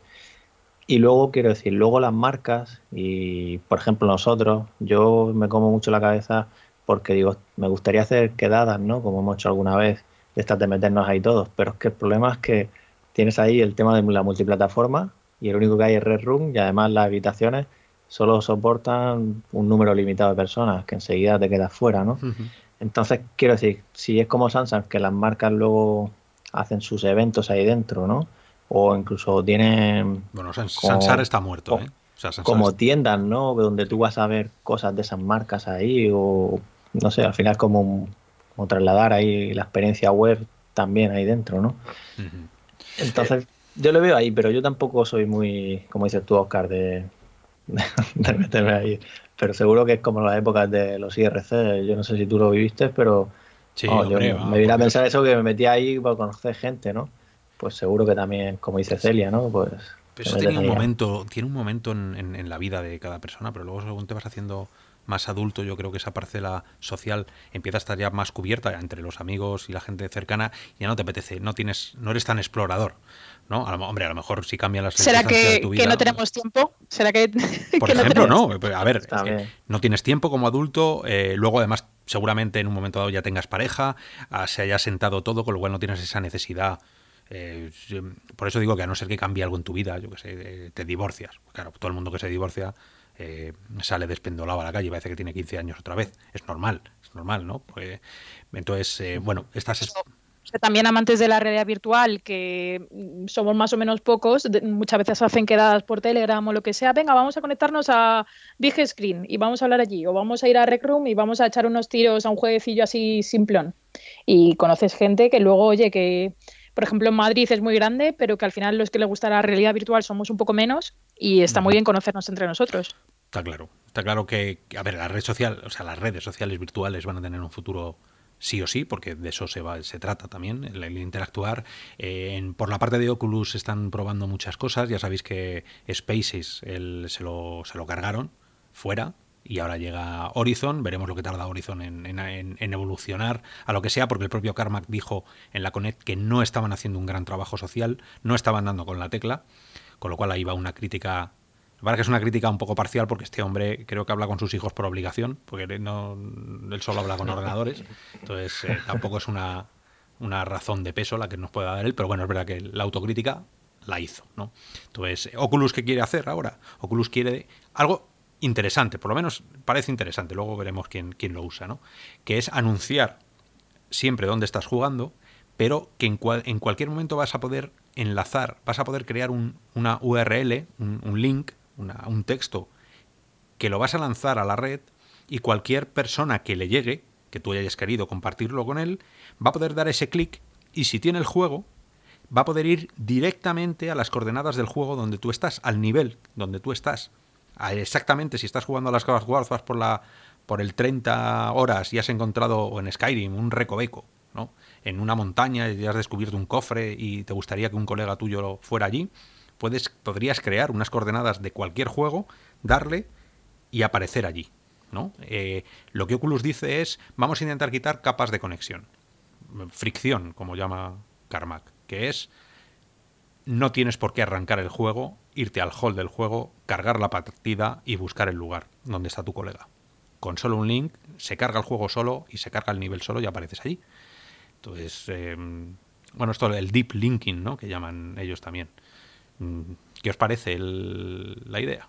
y luego, quiero decir, luego las marcas y, por ejemplo, nosotros, yo me como mucho la cabeza porque digo, me gustaría hacer quedadas, ¿no? Como hemos hecho alguna vez, de estas de meternos ahí todos, pero es que el problema es que tienes ahí el tema de la multiplataforma y el único que hay es Red Room y además las habitaciones solo soportan un número limitado de personas que enseguida te quedas fuera, ¿no? Entonces, quiero decir, si es como Samsung, que las marcas luego hacen sus eventos ahí dentro, ¿no? o incluso tienen... Bueno, Sansar está muerto, ¿eh? como tiendas, ¿no? Donde tú vas a ver cosas de esas marcas ahí o, no sé, al final como, como trasladar ahí la experiencia web también ahí dentro, ¿no? Entonces, yo lo veo ahí, pero yo tampoco soy muy, como dices tú, Oscar, de, de, meterme ahí. Pero seguro que es como las épocas de los IRC. Yo no sé si tú lo viviste, pero sí, yo me vine a pensar eso que me metí ahí para conocer gente, ¿no? pues seguro que también, como dice Celia, ¿no? Pues. eso tiene un momento, tiene un momento en, la vida de cada persona, pero luego según te vas haciendo más adulto, yo creo que esa parcela social empieza a estar ya más cubierta entre los amigos y la gente cercana, y ya no te apetece, no tienes, no eres tan explorador, ¿no? A lo, hombre, a lo mejor si cambian las ¿Será que, que no tenemos tiempo? ¿Será que por ejemplo no? A ver, no tienes tiempo como adulto, eh, luego además seguramente en un momento dado ya tengas pareja, ah, se haya sentado todo, con lo cual no tienes esa necesidad Eh, por eso digo que a no ser que cambie algo en tu vida, yo que sé, eh, te divorcias. Claro, todo el mundo que se divorcia eh, sale despendolado a la calle y parece que tiene 15 años otra vez. Es normal, es normal, ¿no? Pues, entonces, bueno, estas... También amantes de la realidad virtual, que mm, somos más o menos pocos, muchas veces hacen quedadas por Telegram o lo que sea. Venga, vamos a conectarnos a Big Screen y vamos a hablar allí. O vamos a ir a Rec Room y vamos a echar unos tiros a un jueguecillo así simplón. Y conoces gente que luego, oye, que por ejemplo, en Madrid es muy grande, pero que al final los que le gusta la realidad virtual somos un poco menos y está muy bien conocernos entre nosotros. Está claro. Está claro que, a ver, la red social, o sea, las redes sociales virtuales van a tener un futuro sí o sí, porque de eso se, va, se trata también, el, interactuar. Eh, por la parte de Oculus están probando muchas cosas. Ya sabéis que Spaces se, lo, se lo cargaron fuera, y ahora llega Horizon, veremos lo que tarda Horizon en, evolucionar a lo que sea, porque el propio Carmack dijo en la Connect que no estaban haciendo un gran trabajo social, no estaban dando con la tecla, con lo cual ahí va una crítica la que es una crítica un poco parcial porque este hombre creo que habla con sus hijos por obligación, porque no, él solo habla con ordenadores, entonces eh, tampoco es una, una, razón de peso la que nos pueda dar él, pero bueno, es verdad que la autocrítica la hizo, ¿no? Entonces, ¿Oculus qué quiere hacer ahora? Oculus quiere algo interesante, por lo menos parece interesante, luego veremos quién, quién lo usa, ¿no? Que es anunciar siempre dónde estás jugando, pero que en, en cualquier momento vas a poder enlazar, vas a poder crear un, una URL, un, link, un texto, que lo vas a lanzar a la red y cualquier persona que le llegue, que tú hayas querido compartirlo con él, va a poder dar ese clic y si tiene el juego, va a poder ir directamente a las coordenadas del juego donde tú estás, al nivel donde tú estás exactamente si estás jugando a las cosas vas por la por el 30 horas y has encontrado en Skyrim un recoveco, ¿no? En una montaña y has descubierto un cofre y te gustaría que un colega tuyo fuera allí, puedes podrías crear unas coordenadas de cualquier juego, darle y aparecer allí, ¿no? Eh, lo que Oculus dice es vamos a intentar quitar capas de conexión, fricción, como llama Carmack, que es no tienes por qué arrancar el juego, irte al hall del juego, cargar la partida y buscar el lugar donde está tu colega. Con solo un link se carga el juego solo y se carga el nivel solo y apareces allí. Entonces, em, bueno, esto el deep linking, ¿no? Que llaman ellos también. Mm, ¿Qué os parece la idea?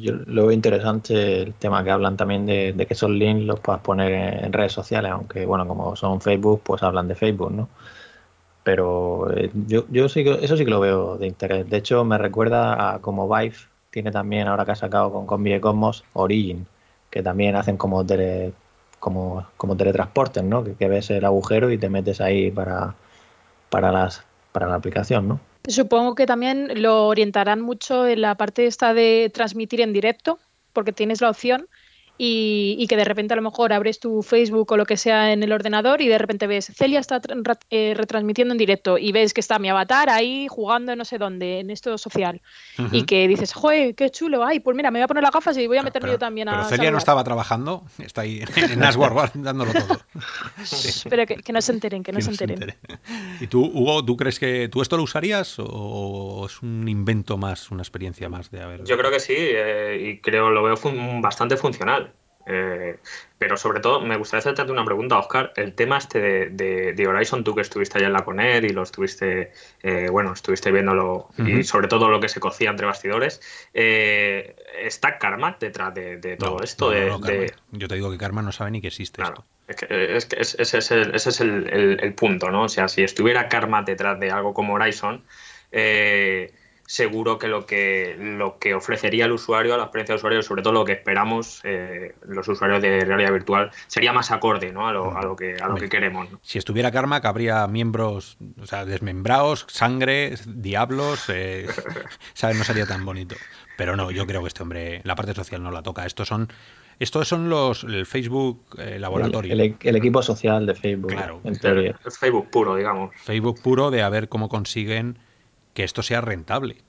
yo lo veo interesante el tema que hablan también de, de, que esos links los puedas poner en redes sociales, aunque bueno, como son Facebook, pues hablan de Facebook, ¿no? Pero eh, yo, yo sí que, eso sí que lo veo de interés. De hecho, me recuerda a como Vive tiene también, ahora que ha sacado con Combi Cosmos, Origin, que también hacen como como, como teletransportes, ¿no? Que, ves el agujero y te metes ahí para, para, las, para la aplicación, ¿no? Supongo que también lo orientarán mucho en la parte esta de transmitir en directo, porque tienes la opción y, que de repente a lo mejor abres tu Facebook o lo que sea en el ordenador y de repente ves Celia está eh, retransmitiendo en directo y ves que está mi avatar ahí jugando no sé dónde en esto social y que dices, joder, qué chulo, ay, pues mira, me voy a poner las gafas y voy a meterme yo también a... Pero Celia no estaba trabajando, está ahí en Aswar dándolo todo. Pero que, no se enteren, que no, se, enteren. ¿Y tú, Hugo, tú crees que tú esto lo usarías o es un invento más, una experiencia más de haber... Yo creo que sí eh, y creo lo veo bastante funcional. Eh, pero sobre todo, me gustaría hacerte una pregunta, Oscar. El tema este de, Horizon, tú que estuviste allá en la Coned y lo estuviste, eh, bueno, estuviste viéndolo y sobre todo lo que se cocía entre bastidores. Eh, ¿Está Karma detrás de, todo esto? Yo te digo que Karma no sabe ni que existe esto. Es que, es que ese es, el, ese es el, el, punto, ¿no? O sea, si estuviera Karma detrás de algo como Horizon, eh, seguro que lo que lo que ofrecería el usuario, la experiencia del usuario, sobre todo lo que esperamos eh, los usuarios de realidad virtual, sería más acorde ¿no? a, lo, a lo que a lo que queremos. Si estuviera Karma, habría miembros, o sea, desmembrados, sangre, diablos, eh, ¿sabes? No sería tan bonito. Pero no, yo creo que este hombre, la parte social no la toca. Estos son estos son los el Facebook eh, laboratorio. El, equipo social de Facebook. Claro, en teoría. Es Facebook puro, digamos. Facebook puro de a ver cómo consiguen que esto sea rentable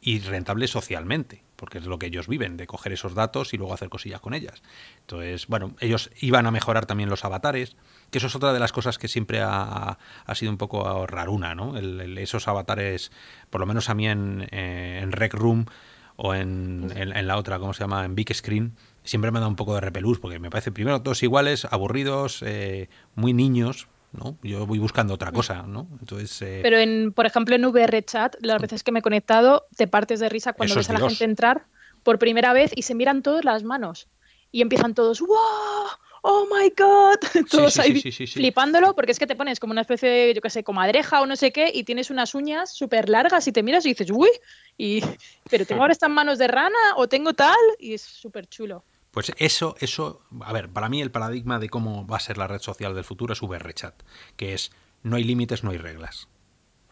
y rentable socialmente, porque es lo que ellos viven, de coger esos datos y luego hacer cosillas con ellas. Entonces, bueno, ellos iban a mejorar también los avatares, que eso es otra de las cosas que siempre ha, sido un poco raruna, ¿no? esos avatares, por lo menos a mí en, eh, en Rec Room o en, la otra, ¿cómo se llama? En Big Screen, siempre me da un poco de repelús, porque me parece primero todos iguales, aburridos, eh, muy niños, ¿no? Yo voy buscando otra cosa, ¿no? Entonces, eh, Pero, en, por ejemplo, en VR Chat, las veces que me he conectado, te partes de risa cuando ves es a la gente entrar por primera vez y se miran todos las manos. Y empiezan todos, ¡wow! ¡Oh my god! Todos sí, ahí sí, sí. flipándolo porque es que te pones como una especie de, yo qué sé, comadreja o no sé qué y tienes unas uñas súper largas y te miras y dices, ¡uy! Y, ¿Pero tengo ahora estas manos de rana o tengo tal? Y es súper chulo. Pues eso, eso, a ver, para mí el paradigma de cómo va a ser la red social del futuro es VRChat, que es no hay límites, no hay reglas.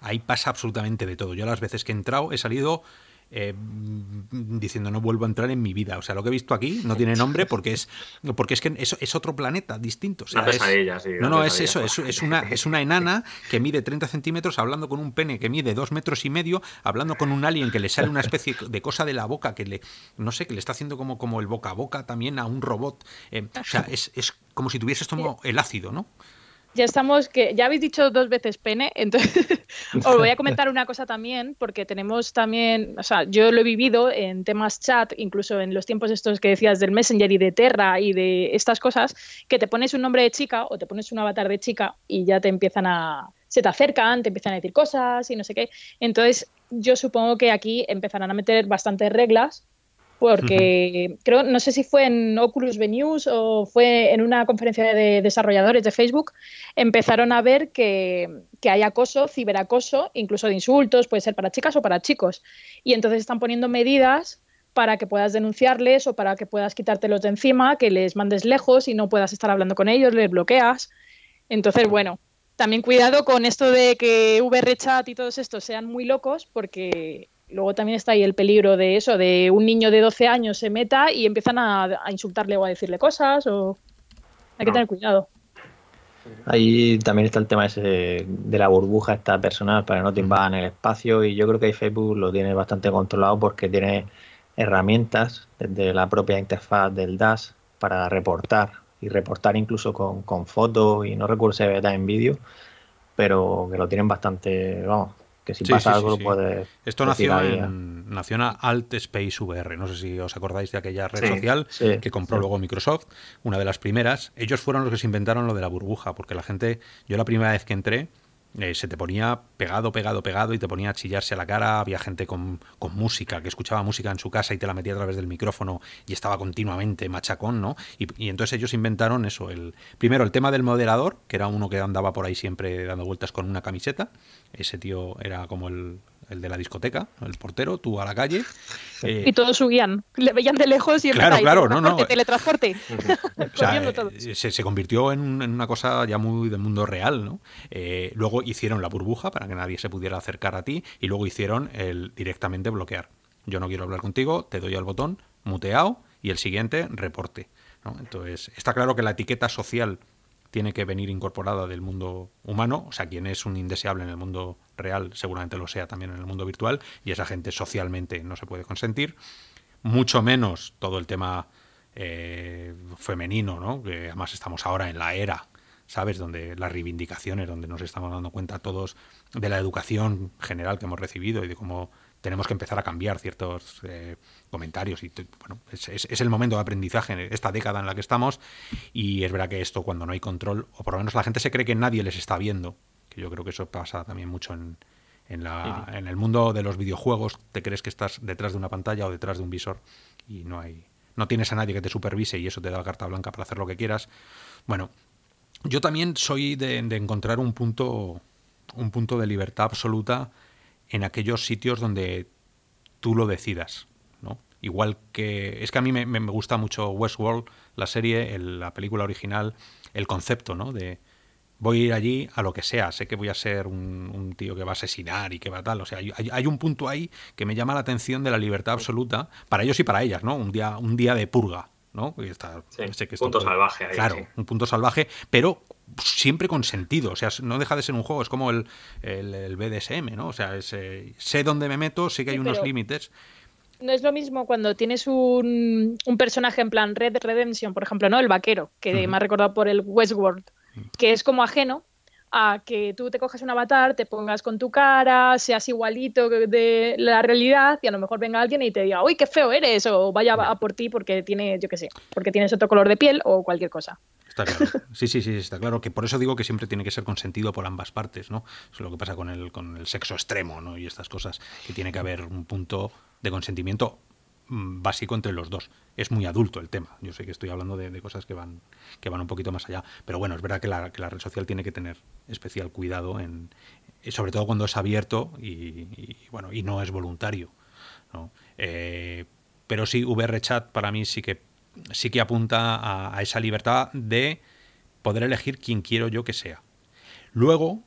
Ahí pasa absolutamente de todo. Yo las veces que he entrado he salido eh, diciendo no vuelvo a entrar en mi vida. O sea, lo que he visto aquí no tiene nombre porque es porque es que es, es otro planeta distinto. O sea, Una es- sí, no, una no, es eso, es, es una, es una enana que mide 30 centímetros hablando con un pene que mide 2 metros y medio, hablando con un alien que le sale una especie de cosa de la boca que le, no sé, que le está haciendo como, como el boca a boca también a un robot. Eh, o sea, es, es como si tuvieses tomado el ácido, ¿no? Ya estamos, que ya habéis dicho dos veces pene, entonces os voy a comentar una cosa también, porque tenemos también, o sea, yo lo he vivido en temas chat, incluso en los tiempos estos que decías del Messenger y de Terra y de estas cosas, que te pones un nombre de chica o te pones un avatar de chica y ya te empiezan a, se te acercan, te empiezan a decir cosas y no sé qué. Entonces, yo supongo que aquí empezarán a meter bastantes reglas porque creo, no sé si fue en Oculus Venues o fue en una conferencia de desarrolladores de Facebook, empezaron a ver que, que hay acoso, ciberacoso, incluso de insultos, puede ser para chicas o para chicos. Y entonces están poniendo medidas para que puedas denunciarles o para que puedas quitártelos de encima, que les mandes lejos y no puedas estar hablando con ellos, les bloqueas. Entonces, bueno, también cuidado con esto de que VRChat y todos estos sean muy locos, porque luego también está ahí el peligro de eso, de un niño de 12 años se meta y empiezan a, a insultarle o a decirle cosas, o hay que No. tener cuidado. Ahí también está el tema ese de la burbuja esta personal para que no te invadan el espacio y yo creo que ahí Facebook lo tiene bastante controlado porque tiene herramientas desde la propia interfaz del DAS para reportar y reportar incluso con, con fotos y no recuerdo si en vídeo, pero que lo tienen bastante, vamos, que si Sí, pasa sí, algo sí, puedes Esto nació en, nació en Alt Space VR. No sé si os acordáis de aquella red social que compró luego Microsoft, una de las primeras. Ellos fueron los que se inventaron lo de la burbuja, porque la gente, yo la primera vez que entré, eh, se te ponía pegado, pegado, pegado y te ponía a chillarse a la cara. Había gente con, música, que escuchaba música en su casa y te la metía a través del micrófono y estaba continuamente machacón, ¿no? Y, y entonces ellos inventaron eso. El, primero, el tema del moderador, que era uno que andaba por ahí siempre dando vueltas con una camiseta. Ese tío era como el, el de la discoteca, el portero, tú a la calle. Eh, Y todos huían, le veían de lejos y Claro, claro, no, no. teletransporte, teletransporte. O sea, Corriendo eh, se, se convirtió en, un- en una cosa ya muy del mundo real, ¿no? Eh, luego hicieron la burbuja para que nadie se pudiera acercar a ti y luego hicieron el directamente bloquear. Yo no quiero hablar contigo, te doy al botón, muteado y el siguiente, reporte. ¿no? Entonces, está claro que la etiqueta social tiene que venir incorporada del mundo humano, o sea, quien es un indeseable en el mundo real seguramente lo sea también en el mundo virtual y esa gente socialmente no se puede consentir mucho menos todo el tema eh, femenino, ¿no? Que además estamos ahora en la era, ¿sabes? Donde las reivindicaciones, donde nos estamos dando cuenta todos de la educación general que hemos recibido y de cómo tenemos que empezar a cambiar ciertos eh, comentarios y bueno es, es- es el momento de aprendizaje en esta década en la que estamos y es verdad que esto cuando no hay control o por lo menos la gente se cree que nadie les está viendo que yo creo que eso pasa también mucho en, en, la, en el mundo de los videojuegos te crees que estás detrás de una pantalla o detrás de un visor y no hay no tienes a nadie que te supervise y eso te da la carta blanca para hacer lo que quieras. Bueno yo también soy de, de encontrar un punto un punto de libertad absoluta en aquellos sitios donde tú lo decidas ¿no? igual que es que a mí me, gusta mucho Westworld la serie la película original el concepto ¿no? de voy a ir allí a lo que sea. Sé que voy a ser un, tío que va a asesinar y que va a tal. O sea, hay- hay un punto ahí que me llama la atención de la libertad absoluta para ellos y para ellas, ¿no? Un día, un día de purga, ¿no? Y está- Sí, sé que esto punto puede- salvaje ahí, Claro, sí. un punto salvaje, pero siempre con sentido. O sea, no deja de ser un juego, es como el, el, el BDSM, ¿no? O sea, es, eh, sé dónde me meto, sé que hay Sí, unos límites. No es lo mismo cuando tienes un, un personaje en plan Red Redemption, por ejemplo, ¿no? El vaquero, que me ha recordado por el Westworld, que es como ajeno a que tú te coges un avatar, te pongas con tu cara, seas igualito de la realidad y a lo mejor venga alguien y te diga, uy, qué feo eres, o vaya a por ti porque tiene, yo qué sé, porque tienes otro color de piel o cualquier cosa. Está claro. Sí, sí, sí, está claro. Que por eso digo que siempre tiene que ser consentido por ambas partes, ¿no? Eso es lo que pasa con el, con el sexo extremo, ¿no? Y estas cosas, que tiene que haber un punto de consentimiento mm, básico entre los dos. Es muy adulto el tema. Yo sé que estoy hablando de, cosas que van, que van un poquito más allá. Pero bueno, es verdad que la, que la red social tiene que tener especial cuidado en, sobre todo cuando es abierto y, bueno, y no es voluntario. ¿no? Eh, pero sí, VRChat para mí sí que sí que apunta a, esa libertad de poder elegir quien quiero yo que sea. Luego,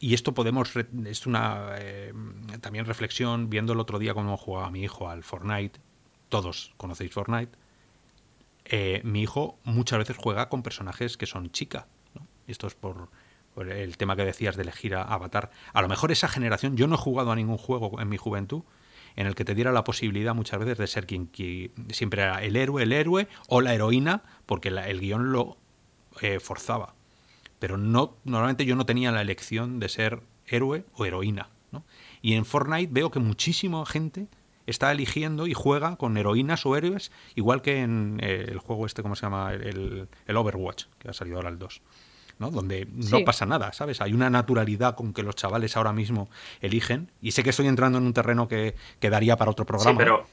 y esto podemos, es una eh, también reflexión, viendo el otro día cómo jugaba mi hijo al Fortnite, todos conocéis Fortnite, eh, mi hijo muchas veces juega con personajes que son chica. Esto es por, por, el tema que decías de elegir a Avatar. A lo mejor esa generación, yo no he jugado a ningún juego en mi juventud, en el que te diera la posibilidad muchas veces de ser quien, siempre era el héroe, el héroe o la heroína, porque el guion lo eh, forzaba. Pero no, normalmente yo no tenía la elección de ser héroe o heroína. Y en Fortnite veo que muchísima gente está eligiendo y juega con heroínas o héroes, igual que en eh, el juego este, ¿cómo se llama? El, el Overwatch, que ha salido ahora el 2. ¿no? Donde no pasa nada, ¿sabes? Hay una naturalidad con que los chavales ahora mismo eligen. Y sé que estoy entrando en un terreno que, quedaría para otro programa. Sí, pero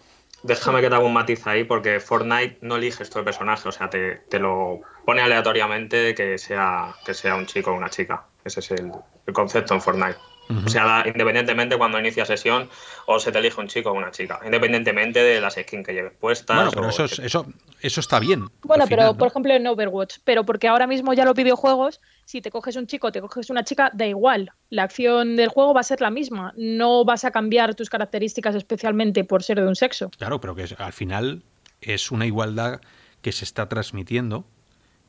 déjame que te haga un matiz ahí, porque Fortnite no eliges el personaje, o sea, te, lo pone aleatoriamente que sea, que sea un chico o una chica. Ese es el concepto en Fortnite. O sea, independientemente cuando inicia sesión o se te elige un chico o una chica, independientemente de las skins que lleves puestas. Bueno, pero eso, eso, eso está bien. Bueno, pero por ejemplo en Overwatch, pero porque ahora mismo ya los videojuegos, si te coges un chico o te coges una chica, da igual. La acción del juego va a ser la misma. No vas a cambiar tus características especialmente por ser de un sexo. Claro, pero que al final es una igualdad que se está transmitiendo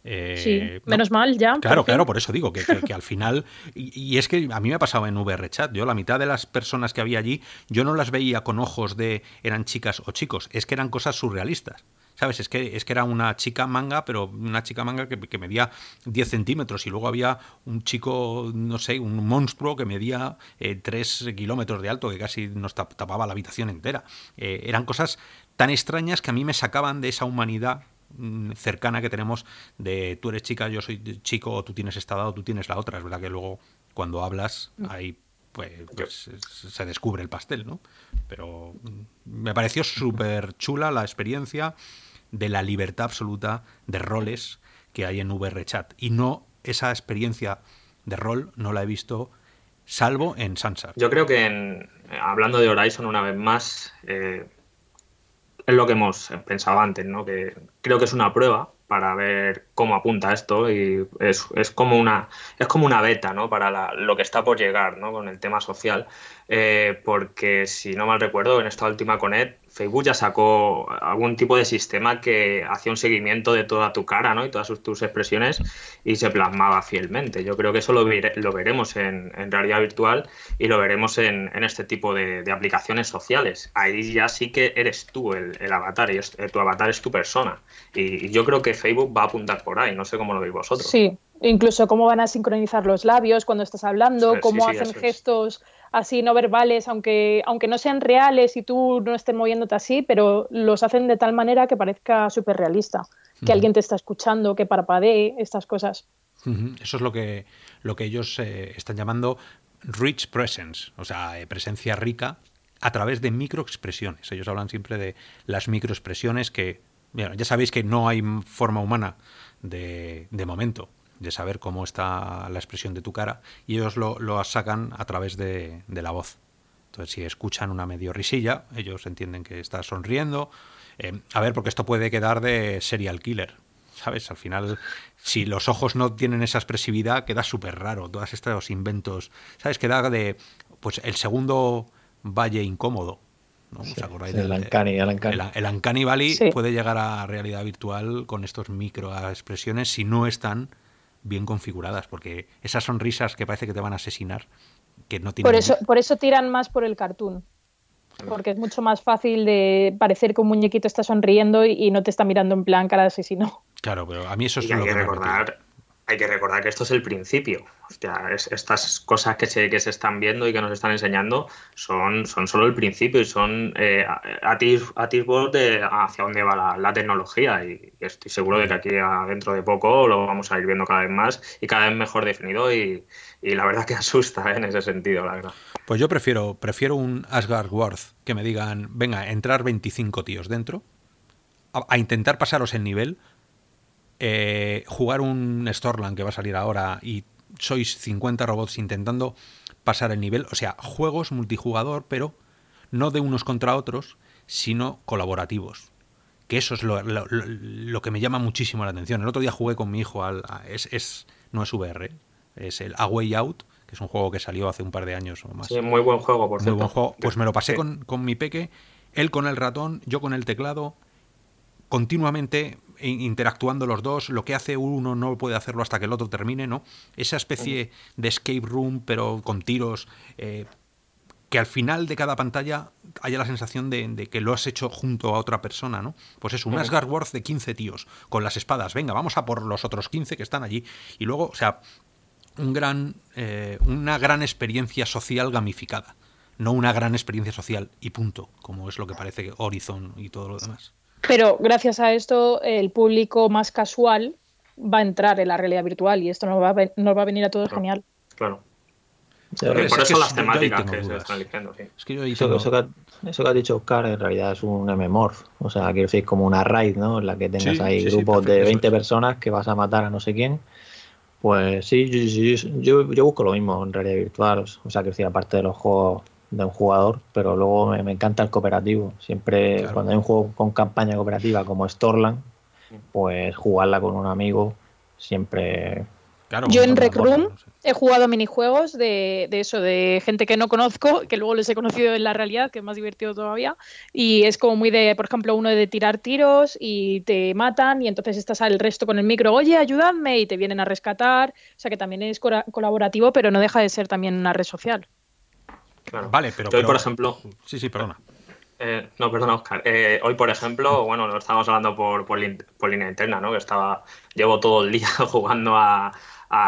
eh, sí, menos mal ya. Claro, claro, por eso digo que, al final. Y, es que a mí me ha pasado en VRChat. Yo, la mitad de las personas que había allí, yo no las veía con ojos de eran chicas o chicos. Es que eran cosas surrealistas. ¿Sabes? Es que, es que era una chica manga, pero una chica manga que, medía 10 centímetros y luego había un chico, no sé, un monstruo que medía 3 eh, kilómetros de alto, que casi nos tapaba la habitación entera. Eh, eran cosas tan extrañas que a mí me sacaban de esa humanidad cercana que tenemos de tú eres chica, yo soy chico, o tú tienes esta edad o tú tienes la otra. Es verdad que luego cuando hablas mm. ahí pues, pues se descubre el pastel, ¿no? Pero mm, me pareció súper chula la experiencia de la libertad absoluta de roles que hay en VRChat. Y no esa experiencia de rol no la he visto salvo en Sansar. Yo creo que en, hablando de Horizon una vez más, eh, es lo que hemos pensado antes, ¿no? Que creo que es una prueba para ver cómo apunta esto y es, es como una es como una beta ¿no? para lo que está por llegar ¿no? con el tema social eh, porque si no mal recuerdo en esta última Conet Facebook ya sacó algún tipo de sistema que hacía un seguimiento de toda tu cara ¿no? y todas tus expresiones y se plasmaba fielmente. Yo creo que eso lo, lo veremos en, realidad virtual y lo veremos en, este tipo de, aplicaciones sociales. Ahí ya sí que eres tú el, avatar y eh, tu avatar es tu persona. Y, yo creo que Facebook va a apuntar por ahí, no sé cómo lo veis vosotros. Sí, incluso cómo van a sincronizar los labios cuando estás hablando, cómo hacen gestos así no verbales, aunque, aunque no sean reales y tú no estés moviéndote así, pero los hacen de tal manera que parezca súper realista, que alguien te está escuchando, que parpadee, estas cosas. Eso es lo que, lo que ellos eh, están llamando rich presence, o sea, eh, presencia rica a través de microexpresiones. Ellos hablan siempre de las microexpresiones que, ya sabéis que no hay forma humana de, de momento de saber cómo está la expresión de tu cara, y ellos lo, lo sacan a través de, la voz. Entonces, si escuchan una medio risilla, ellos entienden que estás sonriendo. Eh, a ver, porque esto puede quedar de serial killer, ¿sabes? Al final, si los ojos no tienen esa expresividad, queda súper raro. Todos estos inventos, ¿sabes? Queda de, pues, el segundo valle incómodo. ¿no? ¿Os acordáis el, Ancani, el, Ancani. Valley puede llegar a realidad virtual con estos microexpresiones si no están bien configuradas, porque esas sonrisas que parece que te van a asesinar, que no tienen... Por eso, por eso tiran más por el cartoon. Porque es mucho más fácil de parecer que un muñequito está sonriendo y, no te está mirando en plan cara de asesino. Claro, pero a mí eso es lo que, recordar hay que recordar que esto es el principio. Hostia, estas cosas que se, que se están viendo y que nos están enseñando son, son solo el principio y son eh, atisbos de hacia dónde va la, tecnología. Y, estoy seguro de que aquí dentro de poco lo vamos a ir viendo cada vez más y cada vez mejor definido. Y, la verdad que asusta ¿eh? en ese sentido, la verdad. Pues yo prefiero, prefiero un Asgard Worth que me digan, venga, entrar 25 tíos dentro, a intentar pasaros el nivel eh, jugar un Storland que va a salir ahora y sois 50 robots intentando pasar el nivel, o sea, juegos multijugador, pero no de unos contra otros, sino colaborativos. Que eso es lo, que me llama muchísimo la atención. El otro día jugué con mi hijo, al, es, no es VR, es el A Way Out, que es un juego que salió hace un par de años o más. Sí, muy buen juego, por cierto. Pues me lo pasé con, con mi peque, él con el ratón, yo con el teclado, continuamente interactuando los dos, lo que hace uno no puede hacerlo hasta que el otro termine, ¿no? Esa especie de escape room, pero con tiros, eh, que al final de cada pantalla haya la sensación de, que lo has hecho junto a otra persona, ¿no? Pues es un Asgard Worth de 15 tíos, con las espadas, venga, vamos a por los otros 15 que están allí. Y luego, o sea, un gran, eh, una gran experiencia social gamificada, no una gran experiencia social y punto, como es lo que parece Horizon y todo lo demás. Pero gracias a esto, el público más casual va a entrar en la realidad virtual y esto nos va a, va a venir a todos genial. Claro. por eso las temáticas que se están eligiendo, sí. Es que yo eso, que, has dicho Oscar en realidad es un M-Morph. O sea, quiero decir, como una raid, ¿no? En la que tengas ahí grupos de 20 personas que vas a matar a no sé quién. Pues sí, yo, yo, busco lo mismo en realidad virtual. O sea, quiero decir, aparte de los juegos de un jugador, pero luego me, encanta el cooperativo. Siempre cuando hay un juego con campaña cooperativa como Storland, pues jugarla con un amigo siempre... Yo en Rec Room he jugado minijuegos de, de, eso, de gente que no conozco, que luego les he conocido en la realidad, que es más divertido todavía. Y es como muy de, por ejemplo, uno de tirar tiros y te matan y entonces estás al resto con el micro, oye, ayúdame y te vienen a rescatar. O sea que también es colaborativo, pero no deja de ser también una red social. Vale, pero, hoy, por ejemplo. Sí, sí, perdona. Eh, no, perdona, Oscar. Eh, hoy, por ejemplo, bueno, lo estábamos hablando por, por, línea interna, ¿no? Que estaba. Llevo todo el día jugando a.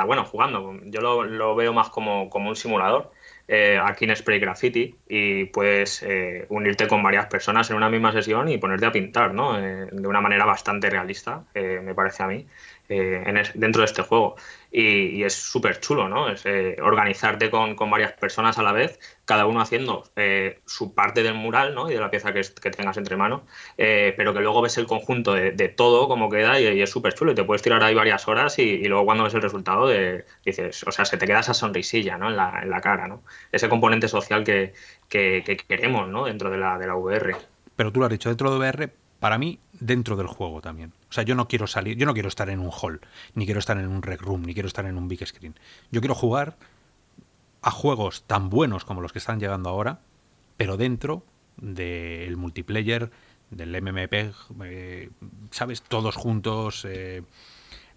bueno, jugando. Yo lo, veo más como, como un simulador. Eh, aquí en Spray Graffiti y puedes unirte con varias personas en una misma sesión y ponerte a pintar, ¿no? de una manera bastante realista, me parece a mí. Eh, dentro de este juego. Y, es súper chulo, ¿no? Es eh, organizarte con, varias personas a la vez, cada uno haciendo eh, su parte del mural, ¿no? Y de la pieza que, tengas entre manos, pero que luego ves el conjunto de, todo, como queda, y, es súper chulo. Y te puedes tirar ahí varias horas y, luego cuando ves el resultado de, dices, o sea, se te queda esa sonrisilla, ¿no? En la, en la cara, ¿no? Ese componente social que, que, queremos, ¿no? Dentro de la, de la VR. Pero tú lo has dicho, dentro de VR, para mí, dentro del juego también. O sea, yo no quiero salir, yo no quiero estar en un hall, ni quiero estar en un rec room, ni quiero estar en un big screen. Yo quiero jugar a juegos tan buenos como los que están llegando ahora, pero dentro del multiplayer, del MMP, eh, ¿sabes? Todos juntos. Eh,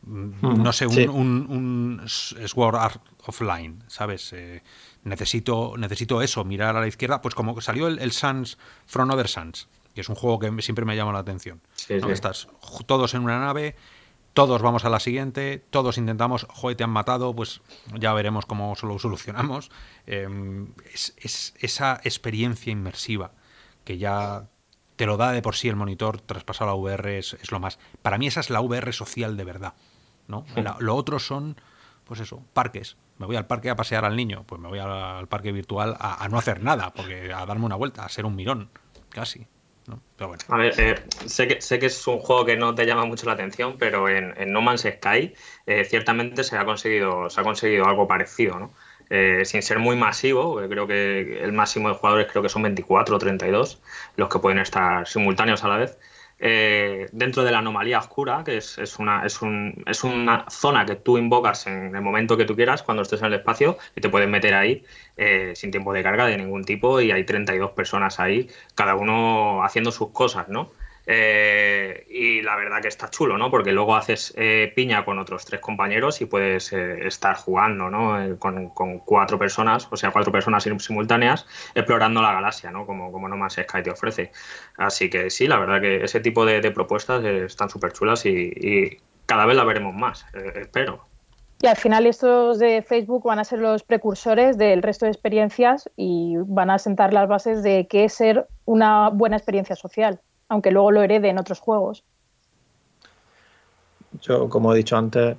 no sé, un, Sword Art Offline, ¿sabes? Eh, necesito, necesito eso, mirar a la izquierda, pues como salió el, el Sans From Other Sans, y es un juego que siempre me llama la atención. Estás todos en una nave, todos vamos a la siguiente, todos intentamos, joder, te han matado, pues ya veremos cómo lo solucionamos. Em, es, esa experiencia inmersiva que ya te lo da de por sí el monitor traspasado a la VR es, lo más. Para mí esa es la VR social de verdad. ¿no? lo otro son, pues eso, parques. Me voy al parque a pasear al niño, pues me voy al, parque virtual a, a, no hacer nada, porque a darme una vuelta, a ser un mirón, casi. A ver, eh, sé, que, sé que es un juego que no te llama mucho la atención, pero en, No Man's Sky eh, ciertamente se ha conseguido, se ha conseguido algo parecido, ¿no? Eh, sin ser muy masivo, creo que el máximo de jugadores creo que son 24 o 32 los que pueden estar simultáneos a la vez. Eh, dentro de la anomalía oscura, que es, una, es, una zona que tú invocas en el momento que tú quieras, cuando estés en el espacio, y te puedes meter ahí eh, sin tiempo de carga de ningún tipo, y hay 32 personas ahí, cada uno haciendo sus cosas, ¿no? Eh, y la verdad que está chulo, ¿no? Porque luego haces eh, piña con otros tres compañeros y puedes eh, estar jugando, ¿no? Con, cuatro personas, o sea, cuatro personas simultáneas, explorando la galaxia, ¿no? Como, como No Man's Sky te ofrece. Así que sí, la verdad que ese tipo de, propuestas están súper chulas y, cada vez la veremos más, espero. Y al final estos de Facebook van a ser los precursores del resto de experiencias y van a sentar las bases de qué es ser una buena experiencia social, aunque luego lo herede en otros juegos. Yo, como he dicho antes,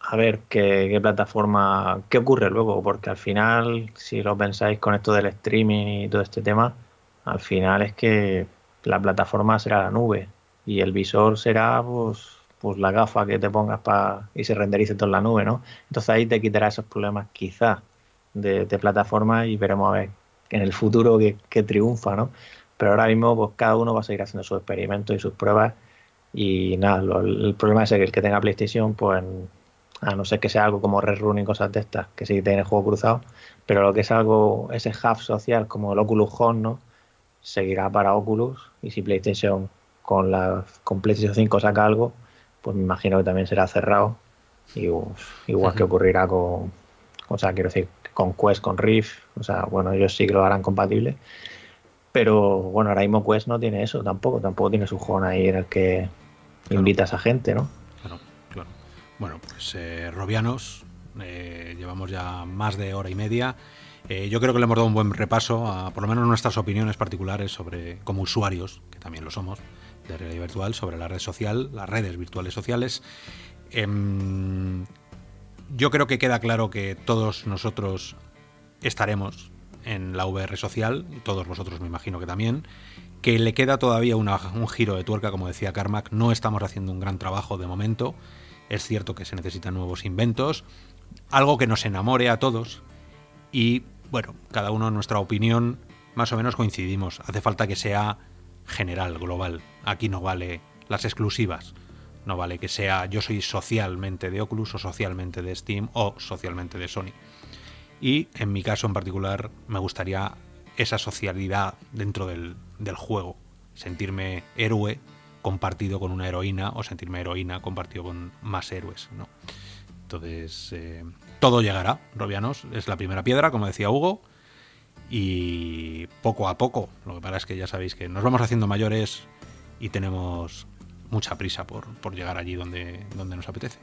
a ver qué, plataforma, qué ocurre luego, porque al final, si lo pensáis con esto del streaming y todo este tema, al final es que la plataforma será la nube y el visor será pues, pues la gafa que te pongas para y se renderice todo en la nube, ¿no? Entonces ahí te quitará esos problemas quizás de, plataforma y veremos a ver en el futuro qué, triunfa, ¿no? Pero ahora mismo pues cada uno va a seguir haciendo sus experimentos y sus pruebas y nada, el problema es que el que tenga PlayStation pues a no ser que sea algo como Red Run y cosas de estas, que sí tiene el juego cruzado, pero lo que es algo, ese hub social como el Oculus Home, ¿no? Seguirá para Oculus y si PlayStation con la con PlayStation 5 saca algo, pues me imagino que también será cerrado. Y, igual que ocurrirá con, o sea, quiero decir, con Quest, con Rift, o sea, bueno, ellos sí que lo harán compatible. Pero bueno, ahora mismo Quest no tiene eso tampoco, tampoco tiene su juego ahí en el que invitas a gente, ¿no? Claro, claro. Bueno, pues eh, Robianos, eh, llevamos ya más de hora y media. Eh, yo creo que le hemos dado un buen repaso a por lo menos nuestras opiniones particulares sobre como usuarios, que también lo somos, de realidad virtual sobre la red social, las redes virtuales sociales. Em, yo creo que queda claro que todos nosotros estaremos en la VR social, y todos vosotros me imagino que también, que le queda todavía un giro de tuerca, como decía Carmack, no estamos haciendo un gran trabajo de momento, es cierto que se necesitan nuevos inventos, algo que nos enamore a todos y, bueno, cada uno en nuestra opinión más o menos coincidimos, hace falta que sea general, global. Aquí no vale las exclusivas. No vale que sea yo soy socialmente de Oculus o socialmente de Steam o socialmente de Sony. Y en mi caso en particular me gustaría esa socialidad dentro del, juego. Sentirme héroe compartido con una heroína o sentirme heroína compartido con más héroes. ¿no? Entonces, eh, todo llegará, Robianos. Es la primera piedra, como decía Hugo y poco a poco. Lo que pasa es que ya sabéis que nos vamos haciendo mayores y tenemos mucha prisa por, llegar allí donde, donde nos apetece.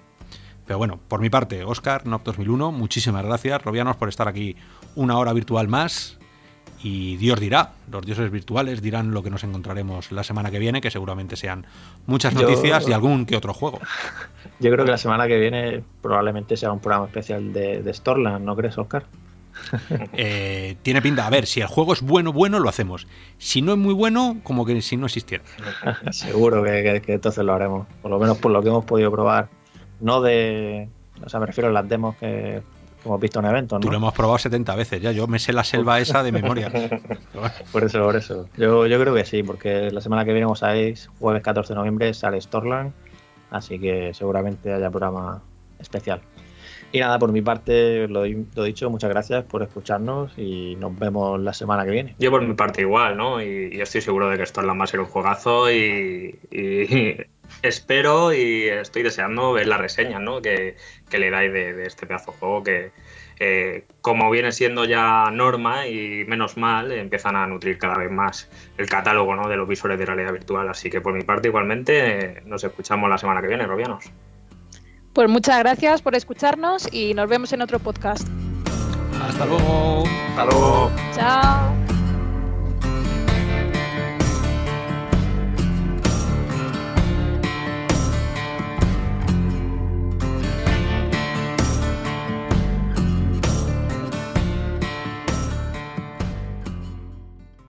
Pero bueno, por mi parte, Oscar, NOP 2001, muchísimas gracias, Robianos, por estar aquí una hora virtual más. Y Dios dirá, los dioses virtuales dirán lo que nos encontraremos la semana que viene, que seguramente sean muchas noticias y algún que otro juego. Yo creo que la semana que viene probablemente sea un programa especial de, de Storland, ¿no crees, Oscar? Eh, tiene pinta. A ver, si el juego es bueno, bueno, lo hacemos. Si no es muy bueno, como que si no existiera. Seguro que, entonces lo haremos. Por lo menos por lo que hemos podido probar. No de. O sea, me refiero a las demos que hemos visto en eventos. Tú lo hemos probado 70 veces ya. Yo me sé la selva esa de memoria. por eso, por eso. Yo, yo creo que sí, porque la semana que viene, como sabéis, jueves 14 de noviembre sale Storland. Así que seguramente haya programa especial. Y nada, por mi parte, lo, he dicho, muchas gracias por escucharnos y nos vemos la semana que viene. Yo por mi parte igual, ¿no? Y, estoy seguro de que esto va a ser un juegazo y, espero y estoy deseando ver las reseñas, ¿no? Que, le dais de, este pedazo de juego que, eh, como viene siendo ya norma y menos mal, empiezan a nutrir cada vez más el catálogo ¿no? de los visores de realidad virtual. Así que por mi parte igualmente nos escuchamos la semana que viene, Robianos. Pues muchas gracias por escucharnos y nos vemos en otro podcast. Hasta luego. Hasta luego. Chao.